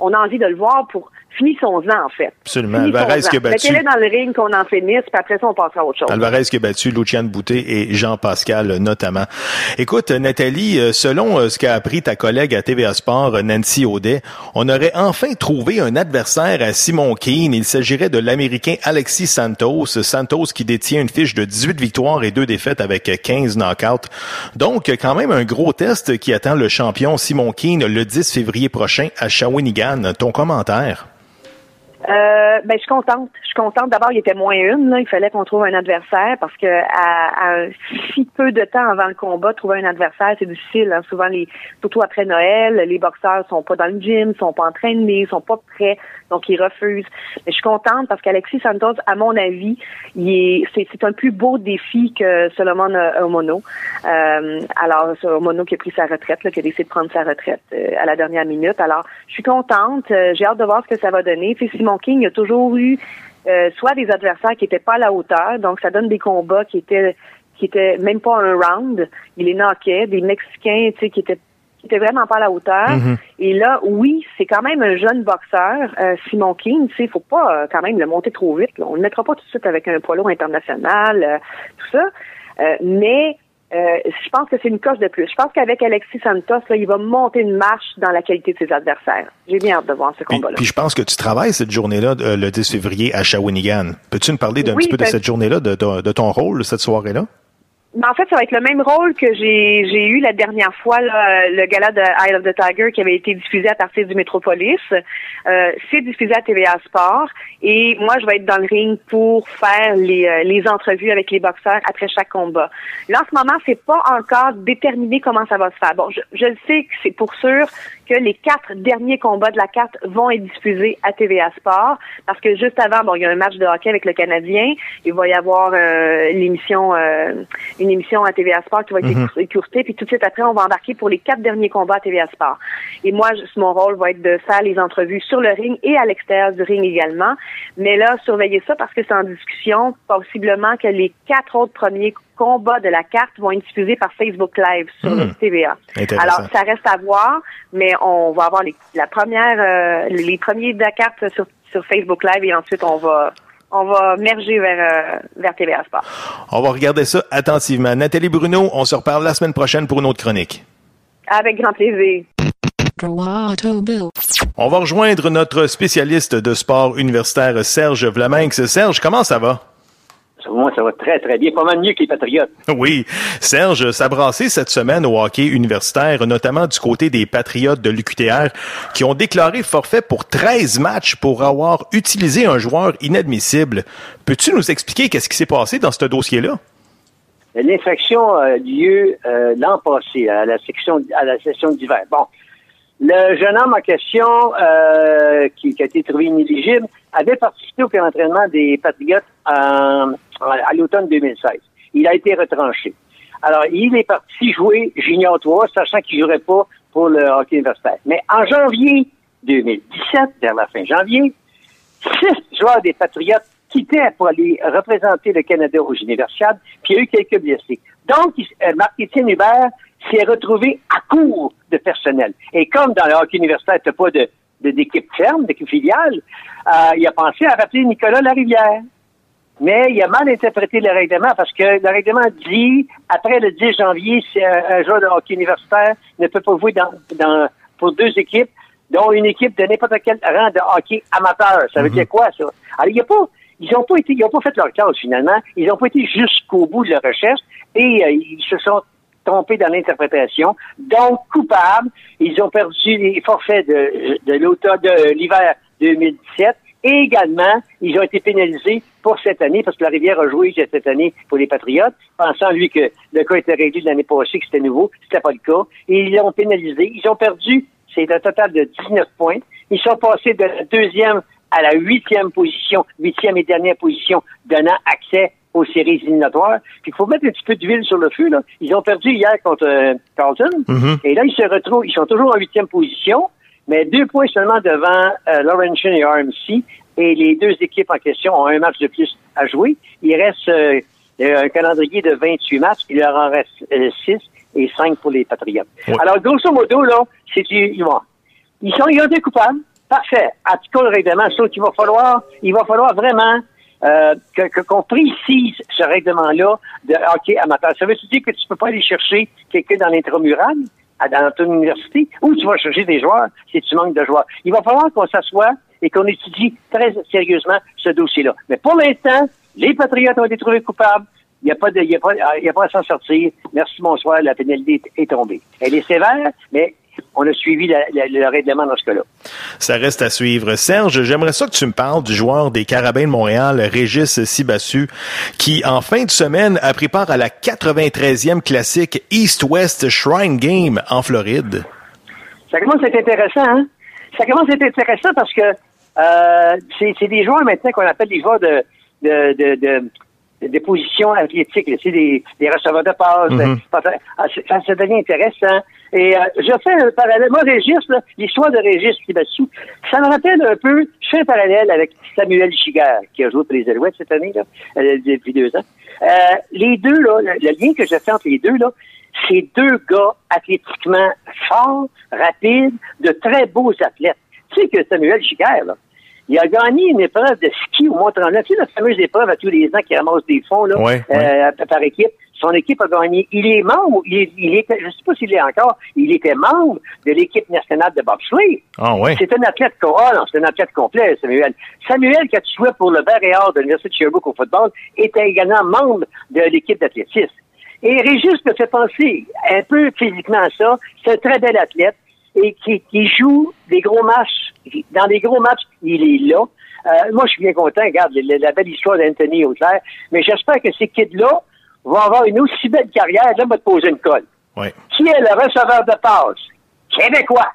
on a envie de le voir pour finissons-en, en fait. Absolument. Alvarez qui a battu. Mettez-le dans le ring, qu'on en finisse, puis après ça, on passera à autre chose. Alvarez qui a battu Luciane Boutet et Jean-Pascal notamment. Écoute, Nathalie, euh, selon euh, ce qu'a appris ta collègue à TVA Sport, euh, Nancy Audet, on aurait enfin trouvé un adversaire à Simon Keane. Il s'agirait de l'Américain Alexis Santos. Santos qui détient une fiche de 18 victoires et 2 défaites avec 15 knockouts. Donc, quand même un gros test qui attend le champion Simon Keane le 10 février prochain à Shawinigan. Ton commentaire? Euh, ben, je suis contente. Je suis contente. D'abord, il était moins une. Là. Il fallait qu'on trouve un adversaire parce que à, à si peu de temps avant le combat, trouver un adversaire, c'est difficile. Hein. Souvent, les, surtout après Noël, les boxeurs sont pas dans le gym, sont pas entraînés, sont pas prêts, donc ils refusent. Mais je suis contente parce qu'Alexis Santos, à mon avis, il est, c'est, c'est un plus beau défi que Solomon Omono. Euh, alors, Omono qui a pris sa retraite, là, qui a décidé de prendre sa retraite euh, à la dernière minute. Alors, je suis contente. Euh, j'ai hâte de voir ce que ça va donner. Puis Simon King a toujours eu euh, soit des adversaires qui étaient pas à la hauteur, donc ça donne des combats qui étaient qui étaient même pas un round. Il les knockait, des Mexicains, tu sais, qui étaient qui vraiment pas à la hauteur. Mhm. Et là, oui, c'est quand même un jeune boxeur, euh, Simon King. Tu sais, faut pas euh, quand même le monter trop vite. là. On le mettra pas tout de suite avec un poids lourd international, euh, tout ça. Euh, mais euh, je pense que c'est une coche de plus. Je pense qu'avec Alexis Santos, là, il va monter une marche dans la qualité de ses adversaires. J'ai bien hâte de voir ce Puis, combat-là. puis je pense que tu travailles cette journée-là, euh, le 10 février, à Shawinigan. Peux-tu nous parler d'un Oui, petit peu de ben- cette journée-là, de, de- de ton rôle cette soirée-là? En fait, ça va être le même rôle que j'ai eu la dernière fois, là, le gala de Eye of the Tiger qui avait été diffusé à partir du Métropolis. Euh, c'est diffusé à TVA Sport et moi, je vais être dans le ring pour faire les, euh, les entrevues avec les boxeurs après chaque combat. Là, en ce moment, c'est pas encore déterminé comment ça va se faire. Bon, je, je sais que c'est pour sûr que les quatre derniers combats de la carte vont être diffusés à TVA Sport parce que juste avant, bon, il y a un match de hockey avec le Canadien. Il va y avoir euh, l'émission, euh, une émission à TVA Sport qui va être Mhm. écour- écourtée, puis tout de suite après, on va embarquer pour les quatre derniers combats à TVA Sport. Et moi, mon rôle va être de faire les entrevues sur le ring et à l'extérieur du ring également. Mais là, surveillez ça parce que c'est en discussion, possiblement que les quatre autres premiers combats de la carte vont être diffusés par Facebook Live sur le TVA. Alors, ça reste à voir, mais on va avoir les, la première, euh, les premiers de la carte sur, sur Facebook Live et ensuite on va on va merger vers, euh, vers TVA Sport. On va regarder ça attentivement. Nathalie Bruno, on se reparle la semaine prochaine pour une autre chronique. Avec grand plaisir. On va rejoindre notre spécialiste de sport universitaire, Serge Vlaminx. Serge, comment ça va? Moi, ça va très, très bien. Pas mal mieux que les Patriotes. Oui. Serge, ça cette semaine au hockey universitaire, notamment du côté des Patriotes de l'UQTR, qui ont déclaré forfait pour 13 matchs pour avoir utilisé un joueur inadmissible. Peux-tu nous expliquer qu'est-ce qui s'est passé dans ce dossier-là? L'infraction a lieu euh, l'an passé à la section à la session d'hiver. Bon, le jeune homme en question, euh, qui, qui a été trouvé inéligible, avait participé au camp d'entraînement des Patriotes en- à l'automne 2016. Il a été retranché. Alors, il est parti jouer Junior 3, sachant qu'il ne jouerait pas pour le hockey universitaire. Mais en janvier 2017, vers la fin janvier, six joueurs des Patriotes quittaient pour aller représenter le Canada aux universiades, puis il y a eu quelques blessés. Donc, euh, Marc-Étienne Hubert s'est retrouvé à court de personnel. Et comme dans le hockey universitaire, tu pas de, d'équipe ferme, d'équipe filiale, euh, il a pensé à rappeler Nicolas Larivière. Mais il a mal interprété le règlement parce que le règlement dit, après le 10 janvier, si un, joueur de hockey universitaire ne peut pas jouer dans, dans, pour deux équipes, dont une équipe de n'importe quel rang de hockey amateur. Ça veut dire quoi, ça? Alors, il y a pas, ils n'ont pas été, ils ont pas fait leur tâche, finalement. Ils n'ont pas été jusqu'au bout de leur recherche et euh, ils se sont trompés dans l'interprétation. Donc, coupables, ils ont perdu les forfaits de, de l'hiver 2017 et également, ils ont été pénalisés pour cette année, parce que la Rivière a joué cette année pour les Patriotes, pensant, lui, que le cas était réglé l'année passée, que c'était nouveau. C'était pas le cas. Et ils l'ont pénalisé. Ils ont perdu, c'est un total de 19 points. Ils sont passés de la deuxième à la huitième position, huitième et dernière position, donnant accès aux séries éliminatoires. Puis il faut mettre un petit peu d'huile sur le feu. Là. Ils ont perdu hier contre euh, Carlton. Mhm. Et là, ils se retrouvent, ils sont toujours en huitième position. mais deux points seulement devant euh, Laurentian et RMC. Et les deux équipes en question ont un match de plus à jouer. Il reste euh, un calendrier de 28 matchs. Il leur en reste euh, 6 et 5 pour les Patriotes. Alors, grosso modo, là, c'est du... Ils, ils sont ils ont été coupables. Parfait. Appliquons le règlement. Sauf qu'il va falloir, il va falloir vraiment euh, qu'on précise ce règlement-là de hockey amateur. Ça veut dire que tu peux pas aller chercher quelqu'un dans l'intramural, dans ton université, ou tu vas chercher des joueurs si tu manques de joueurs. Il va falloir qu'on s'assoie et qu'on étudie très sérieusement ce dossier-là. Mais pour l'instant, les Patriotes ont été trouvés coupables. Il n'y a pas de, il a pas, il a pas à s'en sortir. Merci, bonsoir. La pénalité est tombée. Elle est sévère, mais on a suivi la- la- le règlement dans ce cas-là. Ça reste à suivre. Serge, j'aimerais ça que tu me parles du joueur des Carabins de Montréal, Régis Sibassu, qui, en fin de semaine, a pris part à la 93e classique East-West Shrine Game en Floride. Ça commence à être intéressant, hein? Ça commence à être intéressant parce que euh, c'est des joueurs maintenant qu'on appelle des joueurs de, de, de, de, de position athlétique, là. c'est des, des receveurs de passe. Mhm. Ça, ah, ça devient intéressant. Et euh, je fais un parallèle. Moi, Régis, l'histoire de Régis Kibassou, ça me rappelle un peu, je fais un parallèle avec Samuel Giguère, qui a joué pour les Alouettes cette année, là, euh, depuis deux ans. Euh, les deux, là, le, le lien que je fais entre les deux, là, c'est deux gars athlétiquement forts, rapides, de très beaux athlètes. Tu sais que Samuel Giguère, là, il a gagné une épreuve de ski au Mont-Tremblant. Tu sais, la fameuse épreuve à tous les ans qui ramasse des fonds là, Ouais, euh, par équipe. Son équipe a gagné. Il est membre, il, est- il était, je sais pas s'il est encore, il était membre de l'équipe nationale de bobsleigh. Ah ouais. C'est un athlète ah non, c'est un athlète complet, Samuel. Samuel, qui a joué pour le Vert et Or de l'Université de Sherbrooke au football, était également membre de l'équipe d'athlétisme. Et Régis me fait penser un peu physiquement à ça. C'est un très bel athlète et qui, qui joue des gros matchs. Dans des gros matchs, il est là. Euh, moi, je suis bien content. Regarde, la, la belle histoire d'Anthony Auclair. Mais j'espère que ces kids-là vont avoir une aussi belle carrière. Là, on va te poser une colle. Ouais. Qui est le receveur de passe québécois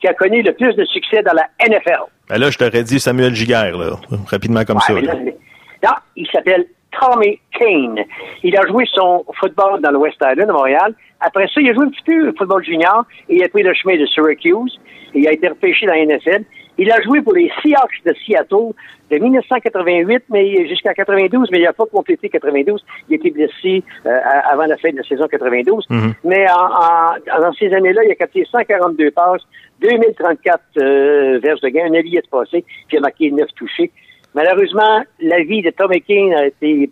qui a connu le plus de succès dans la NFL? Ben là, je t'aurais dit Samuel Giguère, là, rapidement comme ça. Ouais, là. non, il s'appelle Tommy Kane. Il a joué son football dans le West Island de Montréal. Après ça, il a joué un petit peu au football junior et il a pris le chemin de Syracuse. Et il a été repêché dans la NFL. Il a joué pour les Seahawks de Seattle de 1988 mais jusqu'à 92, mais il n'a pas complété 92. Il était blessé euh, à- avant la fin de la saison 92. Mhm. Mais en, en- dans ces années-là, il a capté 142 passes, 2034 euh, verges de gain, un allié de passé, puis il a marqué 9 touchés. Malheureusement, la vie de Tommy King a été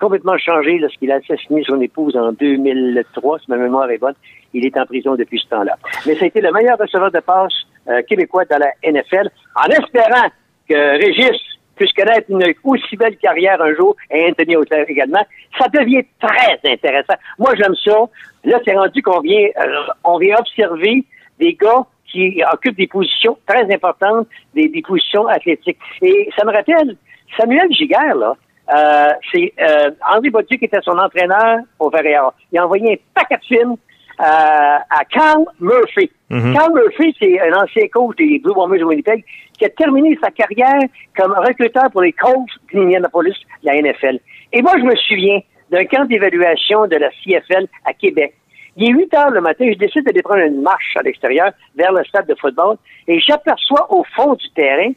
complètement changée lorsqu'il a assassiné son épouse en 2003, si ma mémoire est bonne. Il est en prison depuis ce temps-là. Mais ça a été le meilleur receveur de passe euh, québécois dans la NFL, en espérant que Régis puisse connaître une aussi belle carrière un jour, et Anthony Auclair également. Ça devient très intéressant. Moi, j'aime ça. Là, c'est rendu qu'on vient, euh, on vient observer des gars qui occupent des positions très importantes, des, des positions athlétiques. Et ça me rappelle, Samuel Giguère, là, euh, c'est euh, André Baudieu qui était son entraîneur au Verréal. Il a envoyé un paquet de films euh, à Carl Murphy. Mhm. Carl Murphy, c'est un ancien coach des Blue Bombers de Winnipeg qui a terminé sa carrière comme recruteur pour les Colts d'Indianapolis, la NFL. Et moi, je me souviens d'un camp d'évaluation de la CFL à Québec. Il est 8 heures le matin, je décide d'aller prendre une marche à l'extérieur vers le stade de football et j'aperçois au fond du terrain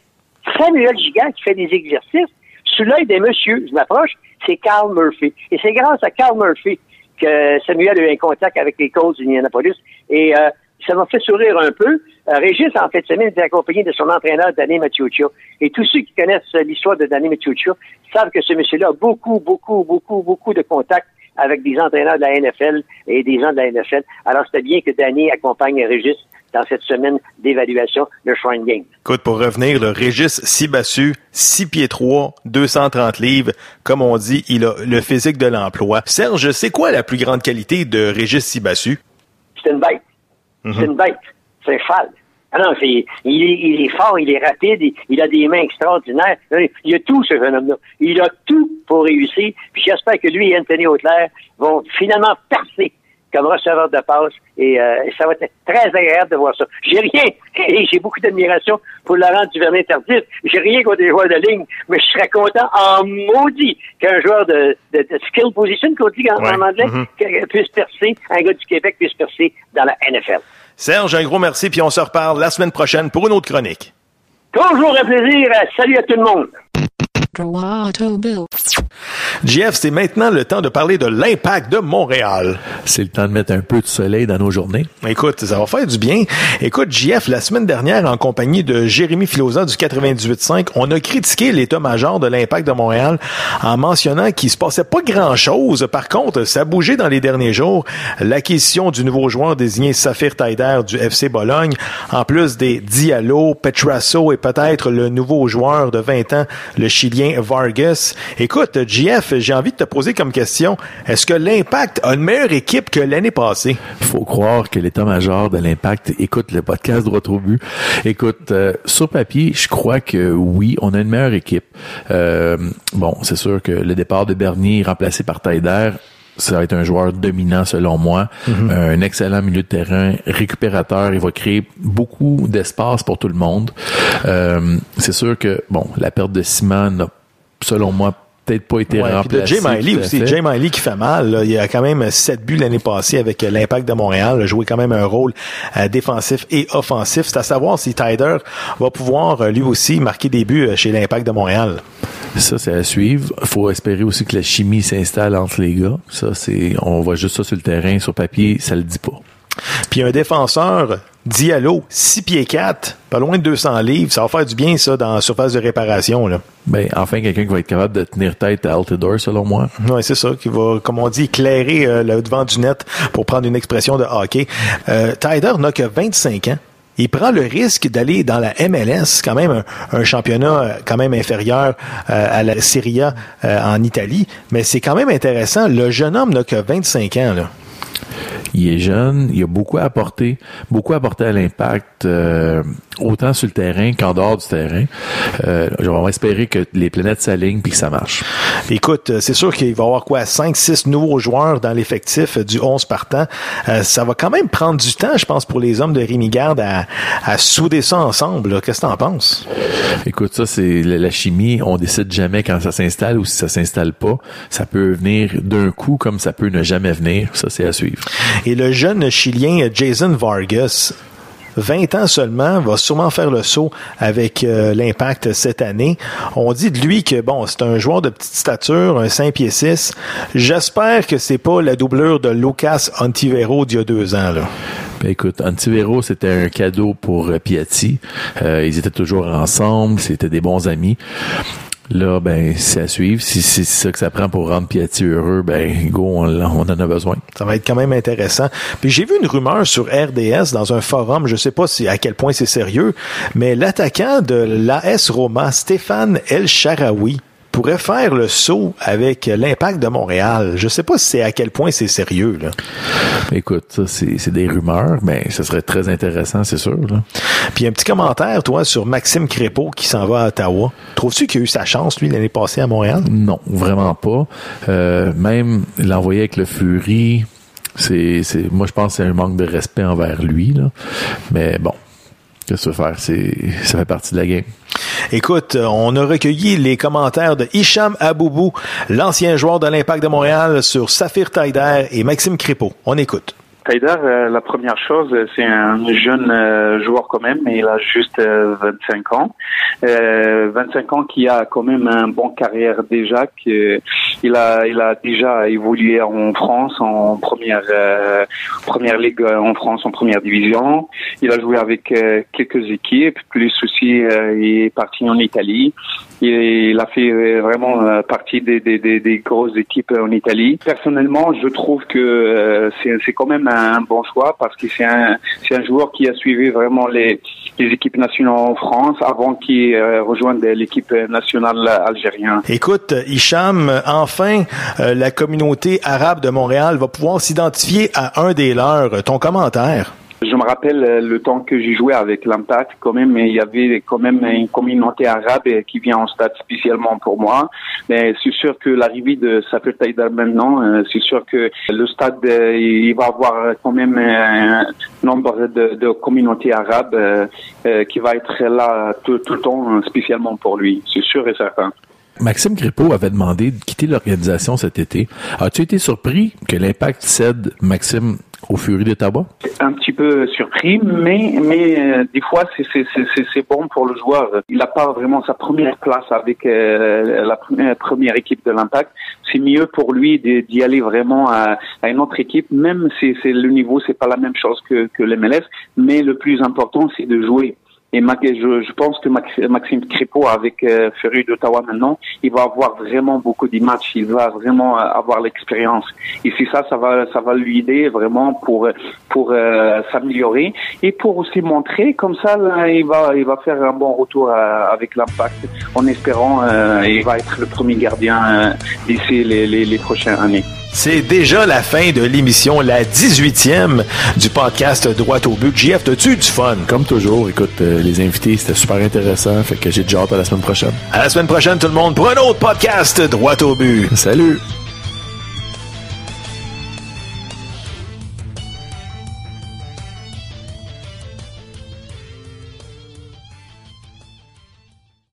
Samuel Gigant qui fait des exercices sous l'œil des messieurs. Je m'approche, c'est Carl Murphy. Et c'est grâce à Carl Murphy que Samuel a eu un contact avec les Colts d'Indianapolis. Et euh, ça m'a fait sourire un peu. Euh, Régis, en fait, semaine, était accompagné de son entraîneur, Danny Maciuccio. Et tous ceux qui connaissent l'histoire de Danny Maciuccio savent que ce monsieur-là a beaucoup, beaucoup, beaucoup, beaucoup de contacts avec des entraîneurs de la NFL et des gens de la NFL. Alors, c'était bien que Danny accompagne Régis dans cette semaine d'évaluation de Shrine Game. Écoute, pour revenir, le Régis Sibassu, 6 pieds 3, 230 livres, comme on dit, il a le physique de l'emploi. Serge, c'est quoi la plus grande qualité de Régis Sibassu? C'est une bête. C'est une bête. C'est un cheval. Ah non, c'est, il, est, il est fort, il est rapide, il, il a des mains extraordinaires. Il a tout, ce jeune homme-là. Il a tout pour réussir. Puis j'espère que lui et Anthony Auclair vont finalement percer comme receveur de passe. Et euh, ça va être très agréable de voir ça. J'ai rien, et j'ai beaucoup d'admiration pour Laurent Duvernay-Tardif. J'ai rien contre les joueurs de ligne, mais je serais content en maudit qu'un joueur de, de, de skill position, qu'on dit en, en anglais, Mhm. que- puisse percer, un gars du Québec puisse percer dans la NFL. Serge, un gros merci, puis on se reparle la semaine prochaine pour une autre chronique. Toujours un plaisir. Salut à tout le monde. Jeff, c'est maintenant le temps de parler de l'impact de Montréal. C'est le temps de mettre un peu de soleil dans nos journées. Écoute, ça va faire du bien. Écoute, Jeff, la semaine dernière, en compagnie de Jérémy Filosa du 98.5, on a critiqué l'état-major de l'impact de Montréal en mentionnant qu'il se passait pas grand-chose. Par contre, ça a bougé dans les derniers jours. L'acquisition du nouveau joueur désigné Saphir Taider du FC Bologne, en plus des Diallo, Petrasso et peut-être le nouveau joueur de 20 ans, le Chilien Vargas. Écoute, JF, j'ai envie de te poser comme question, est-ce que l'Impact a une meilleure équipe que l'année passée? faut croire que l'état-major de l'Impact écoute le podcast droit au but. Écoute, euh, sur papier, je crois que oui, on a une meilleure équipe. Euh, bon, c'est sûr que le départ de Bernier remplacé par Taider ça va être un joueur dominant selon moi, Mhm. un excellent milieu de terrain, récupérateur, il va créer beaucoup d'espace pour tout le monde. Euh, c'est sûr que bon, la perte de Simon n'a selon moi peut-être pas été Ouais, puis remplacée. de Jay Miley aussi. Jay Miley qui fait mal. là. Il a quand même sept buts l'année passée avec euh, l'Impact de Montréal. Il a joué quand même un rôle euh, défensif et offensif. C'est à savoir si Tyder va pouvoir euh, lui aussi marquer des buts chez l'Impact de Montréal. Ça, c'est à suivre. faut espérer aussi que la chimie s'installe entre les gars. Ça, c'est, on voit juste ça sur le terrain, sur papier, ça le dit pas. Puis un défenseur, Diallo, 6 pieds 4, pas loin de 200 livres. Ça va faire du bien, ça, dans la surface de réparation. Là. Ben, enfin, quelqu'un qui va être capable de tenir tête à Altidore, selon moi. Oui, c'est ça, qui va, comme on dit, éclairer euh, le devant du net pour prendre une expression de hockey. Euh, Tyder n'a que 25 ans. Il prend le risque d'aller dans la MLS, quand même un, un championnat euh, quand même inférieur euh, à la Serie A en Italie, mais c'est quand même intéressant. Le jeune homme n'a que 25 ans. Là. Il est jeune, il a beaucoup apporté, beaucoup apporté à l'impact, euh, autant sur le terrain qu'en dehors du terrain. Euh, je vais espérer que les planètes s'alignent puis que ça marche. Écoute, euh, c'est sûr qu'il va y avoir quoi, 5, 6 nouveaux joueurs dans l'effectif euh, du 11 partant. Euh, ça va quand même prendre du temps, je pense, pour les hommes de Rémi Garde à, à souder ça ensemble. Qu'est-ce que t'en penses? Écoute, ça, c'est la, la chimie. On décide jamais quand ça s'installe ou si ça s'installe pas. Ça peut venir d'un coup comme ça peut ne jamais venir. Ça, c'est à suivre. Et le jeune Chilien Jason Vargas, 20 ans seulement, va sûrement faire le saut avec euh, l'impact cette année. On dit de lui que bon, c'est un joueur de petite stature, un 5 pieds 6. J'espère que c'est pas la doublure de Lucas Antivero d'il y a deux ans. Ben, écoute, Antivero, c'était un cadeau pour euh, Piatti. Euh, ils étaient toujours ensemble, c'était des bons amis. Là, ben, c'est à suivre. Si c'est ça que ça prend pour rendre Piatti heureux, ben, go, on, on en a besoin. Ça va être quand même intéressant. Puis j'ai vu une rumeur sur RDS dans un forum, je sais pas si à quel point c'est sérieux, mais l'attaquant de l'AS Roma, Stéphane El Sharawi, pourrait faire le saut avec l'impact de Montréal. Je sais pas si c'est à quel point c'est sérieux. Là. Écoute, ça, c'est des rumeurs, mais ce serait très intéressant, c'est sûr. Là. Puis un petit commentaire, toi, sur Maxime Crépeau qui s'en va à Ottawa. Trouves-tu qu'il a eu sa chance, lui, l'année passée à Montréal? Non, vraiment pas. Euh, même l'envoyer avec le Fury, c'est, c'est, moi je pense que c'est un manque de respect envers lui. Là. Mais bon, qu'est-ce que tu veux faire? C'est, ça fait partie de la game. Écoute, euh, on a recueilli les commentaires de Hicham Aboubou, l'ancien joueur de l'Impact de Montréal, sur Saphir Taider et Maxime Crépeau. On écoute. Taider, euh, la première chose, c'est un jeune euh, joueur quand même, il a juste euh, 25 ans. Euh, 25 ans qui a quand même un bon carrière déjà, que il a il a déjà évolué en France en première première ligue en France en première division. Il a joué avec quelques équipes, plus aussi il est parti en Italie. Il, a fait vraiment partie des, des, des, grosses équipes en Italie. Personnellement, je trouve que c'est quand même un bon choix parce que c'est un c'est un joueur qui a suivi vraiment les les équipes nationales en France avant qu'il euh, rejoigne l'équipe nationale algérienne. Écoute, Hicham, enfin, euh, la communauté arabe de Montréal va pouvoir s'identifier à un des leurs. Ton commentaire? Je me rappelle euh, le temps que j'ai joué avec l'Impact, quand même, il y avait quand même une communauté arabe qui vient en stade spécialement pour moi. Mais c'est sûr que l'arrivée de Safir Taïdar maintenant, euh, c'est sûr que le stade, euh, il va avoir quand même un nombre de, communautés arabes qui va être là tout, tout le temps, spécialement pour lui. C'est sûr et certain. Maxime Crépeau avait demandé de quitter l'organisation cet été. As-tu été surpris que l'impact cède Maxime au Fury d'Ottawa? Un petit peu surpris, mais mais euh, des fois c'est bon pour le joueur. Il n'a pas vraiment sa première place avec euh, la première, première équipe de l'Impact. C'est mieux pour lui de- d'y aller vraiment à, à une autre équipe, même si c'est le niveau c'est pas la même chose que que l'MLS, mais le plus important c'est de jouer. Et je, je pense que Max- Maxime Crépeau avec euh, d'Ottawa maintenant, il va avoir vraiment beaucoup d'images, il va vraiment euh, avoir l'expérience. Et c'est ça, ça va, ça va lui aider vraiment pour pour euh, s'améliorer et pour aussi montrer comme ça, là, il va il va faire un bon retour euh, avec l'Impact en espérant euh, il va être le premier gardien euh, d'ici les, les, les prochaines années. C'est déjà la fin de l'émission, la 18e du podcast Droit au but. JF, as-tu du fun? Comme toujours, écoute, euh, les invités, c'était super intéressant, fait que j'ai déjà hâte à la semaine prochaine. À la semaine prochaine, tout le monde, pour un autre podcast Droit au but. Salut!